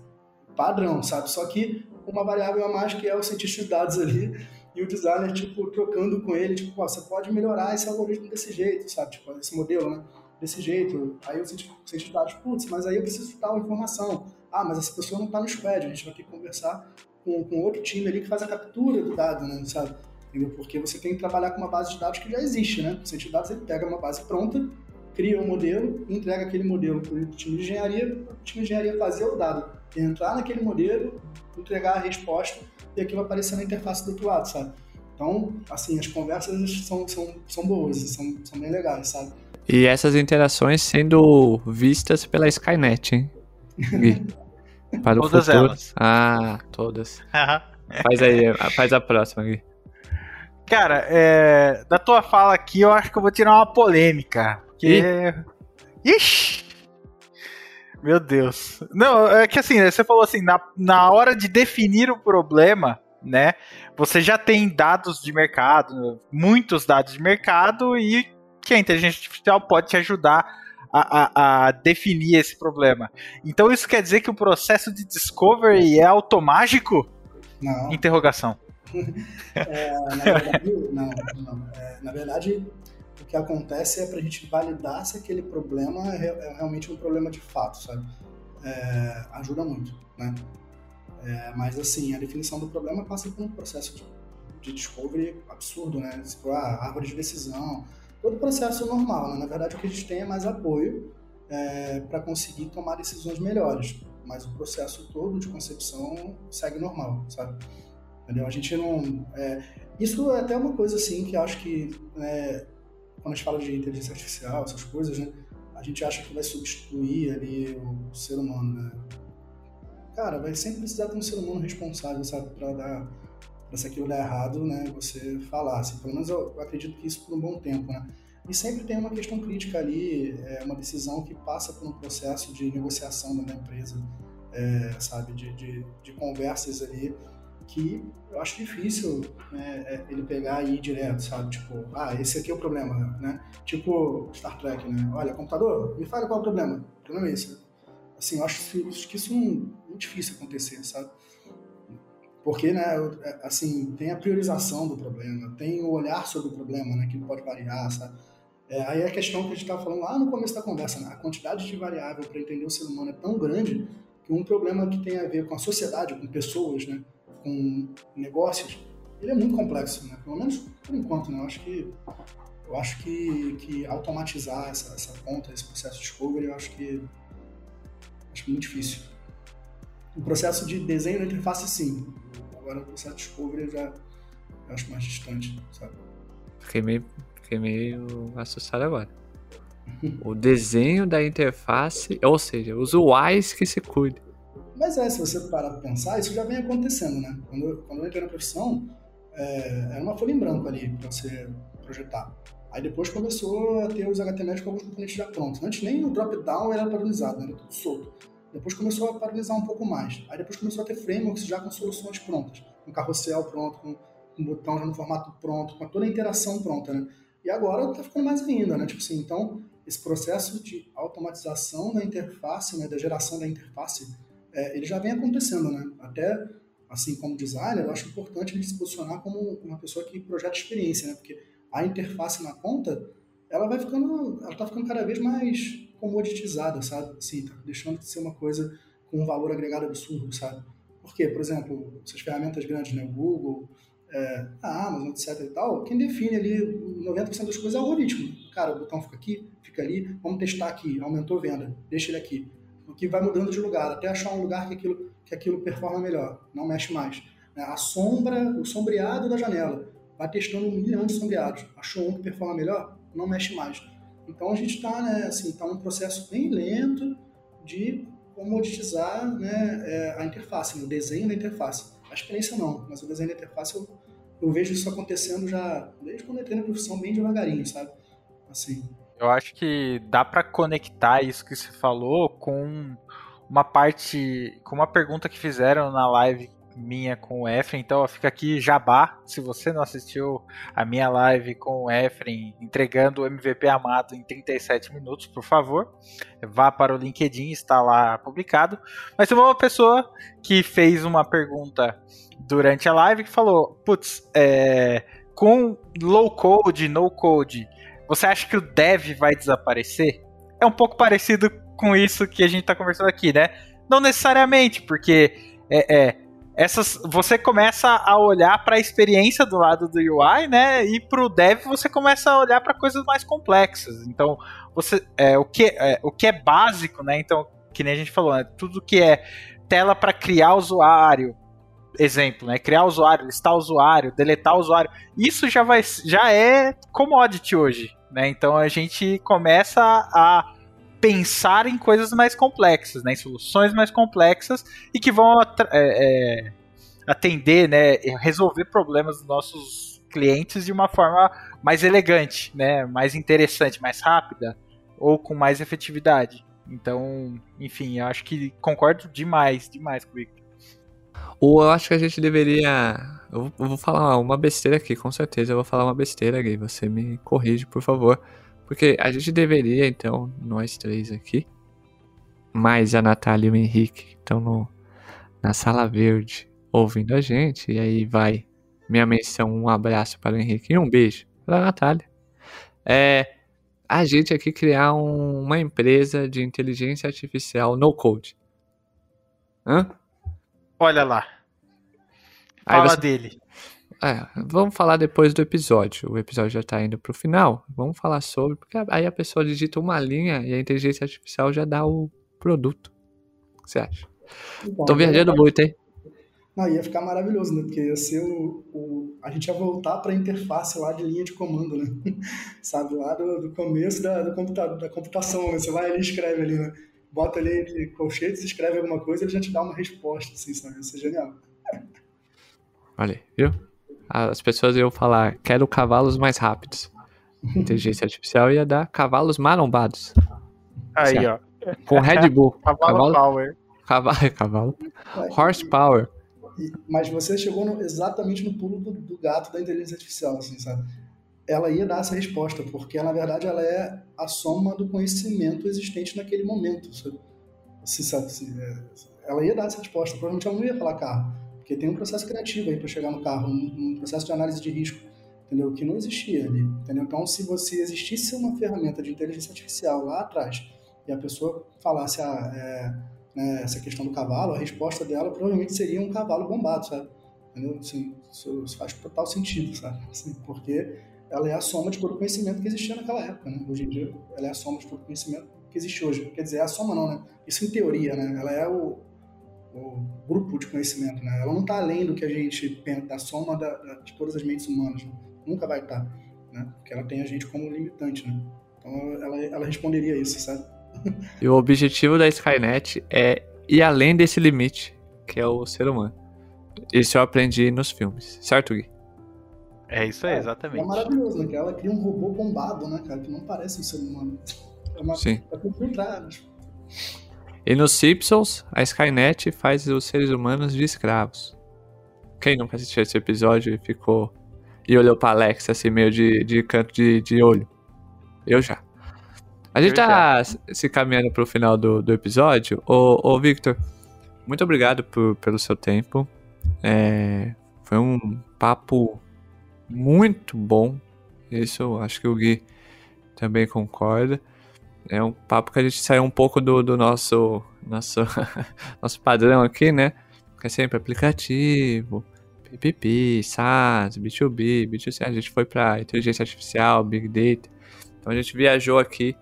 [SPEAKER 3] padrão, sabe? Só que uma variável a mais que é o cientista de dados ali e o designer, tipo, trocando com ele, tipo, você pode melhorar esse algoritmo desse jeito, sabe? Tipo, esse modelo, né? desse jeito. Aí eu senti, senti dados, putz, mas aí eu preciso dar uma informação. Ah, mas essa pessoa não está no squad, a gente vai ter que conversar com, com outro time ali que faz a captura do dado, né, sabe? Entendeu? Porque você tem que trabalhar com uma base de dados que já existe, né? O cientista de dados ele pega uma base pronta, cria um modelo, entrega aquele modelo para o time de engenharia, para o time de engenharia fazer o dado, entrar naquele modelo, entregar a resposta e aquilo aparecer na interface do outro lado, sabe? Então, assim, as conversas são, são, são boas, são, são bem legais, sabe?
[SPEAKER 1] E essas interações sendo vistas pela Skynet, hein? Gui. *laughs*
[SPEAKER 2] Para o todas futuro. elas.
[SPEAKER 1] Ah, todas. *laughs* faz aí, faz a próxima, Gui.
[SPEAKER 2] Cara, é, da tua fala aqui, eu acho que eu vou tirar uma polêmica. Que... Ixi! Meu Deus. Não, é que assim, você falou assim, na, na hora de definir o problema, né? Você já tem dados de mercado, muitos dados de mercado, e que a inteligência artificial pode te ajudar a, a, a, definir esse problema. Então isso quer dizer que o processo de discovery é automágico?
[SPEAKER 3] Não.
[SPEAKER 2] Interrogação. *laughs*
[SPEAKER 3] é, na verdade, não, não. É, na verdade, que acontece é para a gente validar se aquele problema é, é, realmente um problema de fato, sabe? É, ajuda muito, né? É, mas assim, a definição do problema passa por um processo de, de discovery absurdo, né? Tipo, ah, árvore de decisão, todo processo normal. Né? Na verdade, o que a gente tem é mais apoio é, para conseguir tomar decisões melhores. Mas o processo todo de concepção segue normal, sabe? Entendeu? A gente não. É, isso é até uma coisa assim que acho que é, quando a gente fala de inteligência artificial, essas coisas, né? A gente acha que vai substituir ali o ser humano, né? Cara, vai sempre precisar ter um ser humano responsável, sabe, para dar para se aquilo der errado, né, você falar. Assim, pelo menos eu acredito que isso por um bom tempo, né? E sempre tem uma questão crítica ali, é uma decisão que passa por um processo de negociação da empresa, é, sabe, de, de, de, conversas ali que eu acho difícil né, é, ele pegar e ir direto, sabe? Tipo, ah, esse aqui é o problema, né? Tipo Star Trek, né? Olha, computador, me fala qual é o problema. O problema é esse. Assim, eu acho que isso é muito difícil acontecer, sabe? Porque, né, é, assim, tem a priorização do problema, tem o olhar sobre o problema, né, que pode variar, sabe? É, aí a questão que a gente estava falando lá no começo da conversa, né, a quantidade de variável para entender o ser humano é tão grande que um problema que tem a ver com a sociedade, com pessoas, né, com negócios, ele é muito complexo, né? Pelo menos por enquanto, né? Eu acho que eu acho que, que automatizar essa, essa ponta, esse processo de discovery, eu acho que acho que é muito difícil. O processo de desenho da interface, sim. Agora o processo de discovery eu já eu acho mais distante, sabe?
[SPEAKER 1] Fiquei meio, fiquei meio assustado agora. o desenho da interface, ou seja, os UIs que se cuidem.
[SPEAKER 3] Mas é, se você parar para pensar, isso já vem acontecendo, né? Quando, eu, quando eu entrei na profissão, é, era uma folha em branco ali para você projetar. Aí depois começou a ter os HTML com alguns componentes já prontos. Antes nem o drop-down era padronizado, era tudo solto. Depois começou a paralisar um pouco mais. Aí depois começou a ter frameworks já com soluções prontas, com carrossel pronto, com, com botão já no formato pronto, com toda a interação pronta, né? E agora tá ficando mais ainda, né? Tipo assim, então esse processo de automatização da interface, né, da geração da interface, é, ele já vem acontecendo, né? Até assim como designer, eu acho importante ele se posicionar como uma pessoa que projeta experiência, né? Porque a interface na ponta, ela vai ficando, ela tá ficando cada vez mais comoditizada, sabe? Assim, tá deixando de ser uma coisa com um valor agregado absurdo, sabe? Porque, por exemplo, essas ferramentas grandes, né? Google, é, a Amazon, etc e tal, quem define ali 90% das coisas é o algoritmo. Cara, o botão fica aqui, fica ali, vamos testar aqui, aumentou a venda, deixa ele aqui. O que vai mudando de lugar, até achar um lugar que aquilo, que aquilo performa melhor, não mexe mais. Né? A sombra, o sombreado da janela, vai testando um milhão de sombreados. Achou um que performa melhor, não mexe mais. Então a gente está né, assim, tá num processo bem lento de comoditizar né, é, a interface, o desenho da interface. A experiência não, mas o desenho da interface eu, eu vejo isso acontecendo já desde quando eu entrei na profissão bem devagarinho, sabe? Assim.
[SPEAKER 2] Eu acho que dá para conectar isso que você falou com uma parte, com uma pergunta que fizeram na live minha com o Efren, então fica aqui jabá, se você não assistiu a minha live com o Efren entregando o MVP amado em 37 minutos, por favor, vá para o LinkedIn, está lá publicado. Mas tem uma pessoa que fez uma pergunta durante a live que falou, putz, é, com low code, no code, você acha que o dev vai desaparecer? É um pouco parecido com isso que a gente está conversando aqui, né? Não necessariamente, porque é, é essas você começa a olhar para a experiência do lado do UI, né? E para o dev você começa a olhar para coisas mais complexas. Então, você é, o que é, o que é básico, né? Então, que nem a gente falou, né? tudo que é tela para criar usuário, exemplo, né? Criar usuário, listar usuário, deletar usuário, isso já vai já é commodity hoje, né? Então a gente começa a pensar em coisas mais complexas, né, em soluções mais complexas e que vão é, é, atender, né, resolver problemas dos nossos clientes de uma forma mais elegante, né, mais interessante, mais rápida ou com mais efetividade. Então, enfim, eu acho que concordo demais, demais com o.
[SPEAKER 1] Ou eu acho que a gente deveria. Eu vou falar uma besteira aqui, com certeza eu vou falar uma besteira, Gui. Você me corrige, por favor. Porque a gente deveria, então, nós três aqui, mais a Natália e o Henrique, estão no, na sala verde ouvindo a gente. E aí vai minha menção, um abraço para o Henrique e um beijo para a Natália. É a gente aqui criar um, uma empresa de inteligência artificial no code.
[SPEAKER 2] Hã? Olha lá. Fala você... dele.
[SPEAKER 1] É, vamos falar depois do episódio. O episódio já tá indo pro final. Vamos falar sobre, porque aí a pessoa digita uma linha e a inteligência artificial já dá o produto. O que você acha? Bom, Tô viajando muito, hein?
[SPEAKER 3] Não, ia ficar maravilhoso, né? Porque ia ser o, o a gente ia voltar para a interface lá de linha de comando, né? *laughs* Sabe, lá do, do começo da, do computador, da computação, né? Você vai ali e escreve ali, né? Bota ali de colchetes, escreve alguma coisa, ele já te dá uma resposta, assim, sabe? Isso é genial.
[SPEAKER 1] Olha aí, viu? as pessoas iam falar, quero cavalos mais rápidos. Inteligência artificial ia dar cavalos marombados.
[SPEAKER 2] Aí, ó.
[SPEAKER 1] Com Red Bull. *laughs*
[SPEAKER 2] cavalo, cavalo power.
[SPEAKER 1] Cavalo, *laughs* cavalo. Horsepower.
[SPEAKER 3] Mas você chegou no, exatamente no pulo do, do, gato da inteligência artificial, assim, sabe? Ela ia dar essa resposta, porque na verdade ela é a soma do conhecimento existente naquele momento, sabe? Sabe? Assim, é, ela ia dar essa resposta. Provavelmente ela não ia falar carro porque tem um processo criativo aí para chegar no carro, um, um, processo de análise de risco, entendeu? Que não existia ali, entendeu? Então, se você existisse uma ferramenta de inteligência artificial lá atrás e a pessoa falasse ah, é, né, essa questão do cavalo, a resposta dela provavelmente seria um cavalo bombado, sabe? Entendeu? Assim, isso, isso faz total sentido, sabe? *laughs* Assim, porque ela é a soma de todo o conhecimento que existia naquela época, né? Hoje em dia, ela é a soma de todo o conhecimento que existe hoje. Quer dizer, é a soma não, né? Isso em teoria, né? Ela é o, o grupo de conhecimento, né? Ela não está além do que a gente pensa, da soma da, da, de todas as mentes humanas, né? nunca vai estar, tá, né? Porque ela tem a gente como limitante, né? Então ela, ela responderia isso, sabe?
[SPEAKER 1] E o objetivo da Skynet é ir além desse limite, que é o ser humano. Isso eu aprendi nos filmes, certo, Gui?
[SPEAKER 2] É isso aí, é, exatamente. É
[SPEAKER 3] maravilhoso, né? Que ela cria um robô bombado, né, cara? Que não parece um ser humano. É uma,
[SPEAKER 1] Sim.
[SPEAKER 3] É por
[SPEAKER 1] e nos Simpsons, a Skynet faz os seres humanos de escravos. Quem nunca assistiu esse episódio e ficou. e olhou pra Alex assim, meio de, de canto de, de olho? Eu já. A gente Eu tá já. se caminhando pro final do, do episódio. Ô, ô Victor, muito obrigado por, pelo seu tempo. É, foi um papo muito bom. Isso acho que o Gui também concorda. É um papo que a gente saiu um pouco do, do nosso, nosso, *laughs* nosso padrão aqui, né? Que é sempre aplicativo, PPP, SaaS, B2B, B2C. A gente foi para inteligência artificial, Big Data. Então a gente viajou aqui.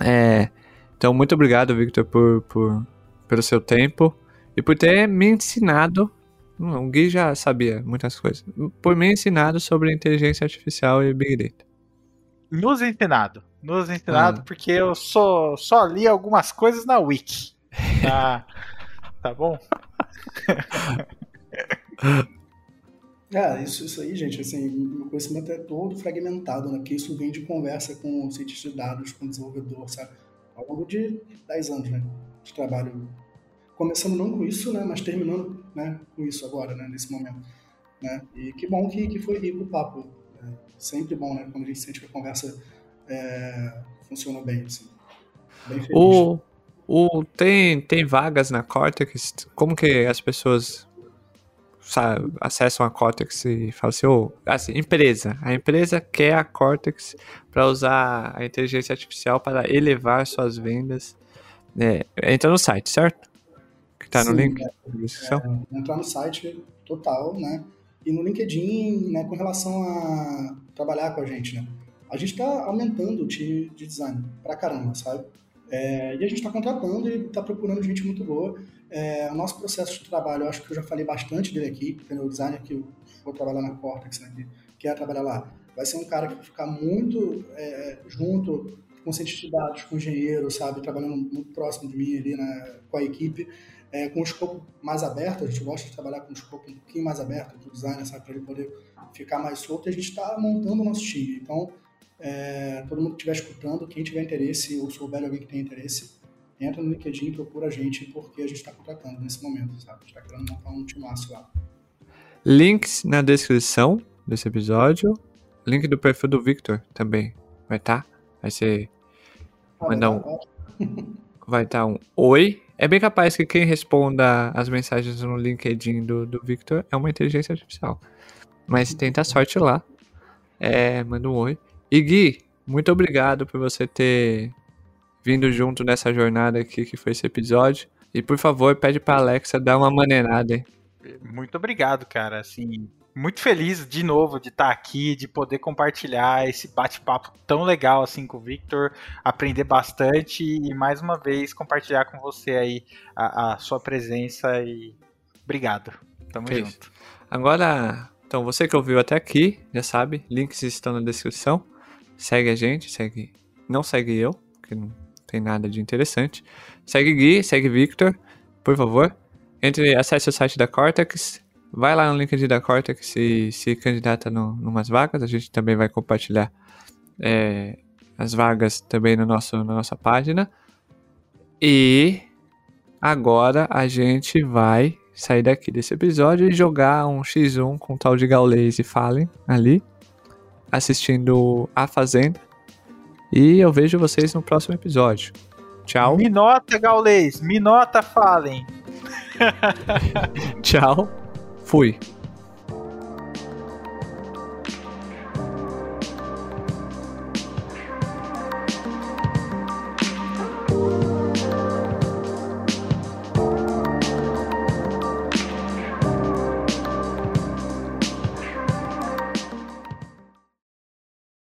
[SPEAKER 1] É, então, muito obrigado, Victor, por, por, pelo seu tempo e por ter me ensinado. O Gui já sabia muitas coisas. Por me ensinado sobre inteligência artificial e Big Data.
[SPEAKER 2] Nos ensinado. Nos ensinado, ah. porque eu só, só li algumas coisas na Wiki. Tá, *laughs* tá bom?
[SPEAKER 3] É, *laughs* isso, isso aí, gente, assim, meu conhecimento é todo fragmentado, né? Porque isso vem de conversa com cientista de dados, com desenvolvedor, sabe? Ao longo de 10 anos, né? De trabalho. Começando não com isso, né? Mas terminando né? com isso agora, né? Nesse momento. Né? E que bom que, que foi rico o papo. É sempre bom, né? Quando a gente sente que a conversa é, funcionou bem, assim. Bem feliz.
[SPEAKER 1] O, o, tem, tem vagas na Cortex? Como que as pessoas acessam a Cortex e falam assim, oh, assim, empresa, a empresa quer a Cortex para usar a inteligência artificial para elevar suas vendas. É, entra no site, certo? Que tá Sim, no link é,
[SPEAKER 3] É, entrar no site total, né? E no LinkedIn, né, com relação a trabalhar com a gente, né? A gente está aumentando o time de design pra caramba, sabe? É, e a gente está contratando e está procurando gente muito boa. É, o nosso processo de trabalho, eu acho que eu já falei bastante dele aqui, o designer que for trabalhar na Cortex, né, que quer trabalhar lá, vai ser um cara que vai ficar muito é, junto com cientista de dados, com engenheiro, sabe, trabalhando muito próximo de mim ali né, com a equipe, é, com um escopo mais aberto, a gente gosta de trabalhar com um escopo um pouquinho mais aberto do designer, sabe, para ele poder ficar mais solto, e a gente está montando o nosso time. Então, é, todo mundo que estiver escutando, quem tiver interesse ou souber alguém que tem interesse, entra no LinkedIn e procura a gente, porque a gente está contratando nesse momento, sabe? A gente está querendo montar um timaço lá.
[SPEAKER 1] Links na descrição desse episódio. Link do perfil do Victor também vai estar. Tá? Vai ser. Ah, mandar um. *laughs* vai estar tá um oi. É bem capaz que quem responda as mensagens no LinkedIn do, do Victor é uma inteligência artificial. Mas tenta a sorte lá. É, manda um oi. E Gui, muito obrigado por você ter vindo junto nessa jornada aqui que foi esse episódio. E por favor, pede pra Alexa dar uma maneirada aí.
[SPEAKER 2] Muito obrigado, cara. Assim, muito feliz de novo de estar aqui, de poder compartilhar esse bate-papo tão legal assim com o Victor, aprender bastante e mais uma vez compartilhar com você aí a, a sua presença e obrigado. Tamo que junto.
[SPEAKER 1] Agora, então você que ouviu até aqui, já sabe, links estão na descrição. Segue a gente, segue, não segue eu, porque não tem nada de interessante. Segue Gui, segue Victor, por favor. Entre, acesse o site da Cortex, vai lá no LinkedIn da Cortex e se candidata no, numas vagas. A gente também vai compartilhar é, as vagas também no nosso, na nossa página. E agora a gente vai sair daqui desse episódio e jogar um X1 com o tal de Gaules e Fallen ali, assistindo A Fazenda. E eu vejo vocês no próximo episódio. Tchau.
[SPEAKER 2] Minota, Gaulês. Minota, falem. *laughs*
[SPEAKER 1] Tchau. Fui.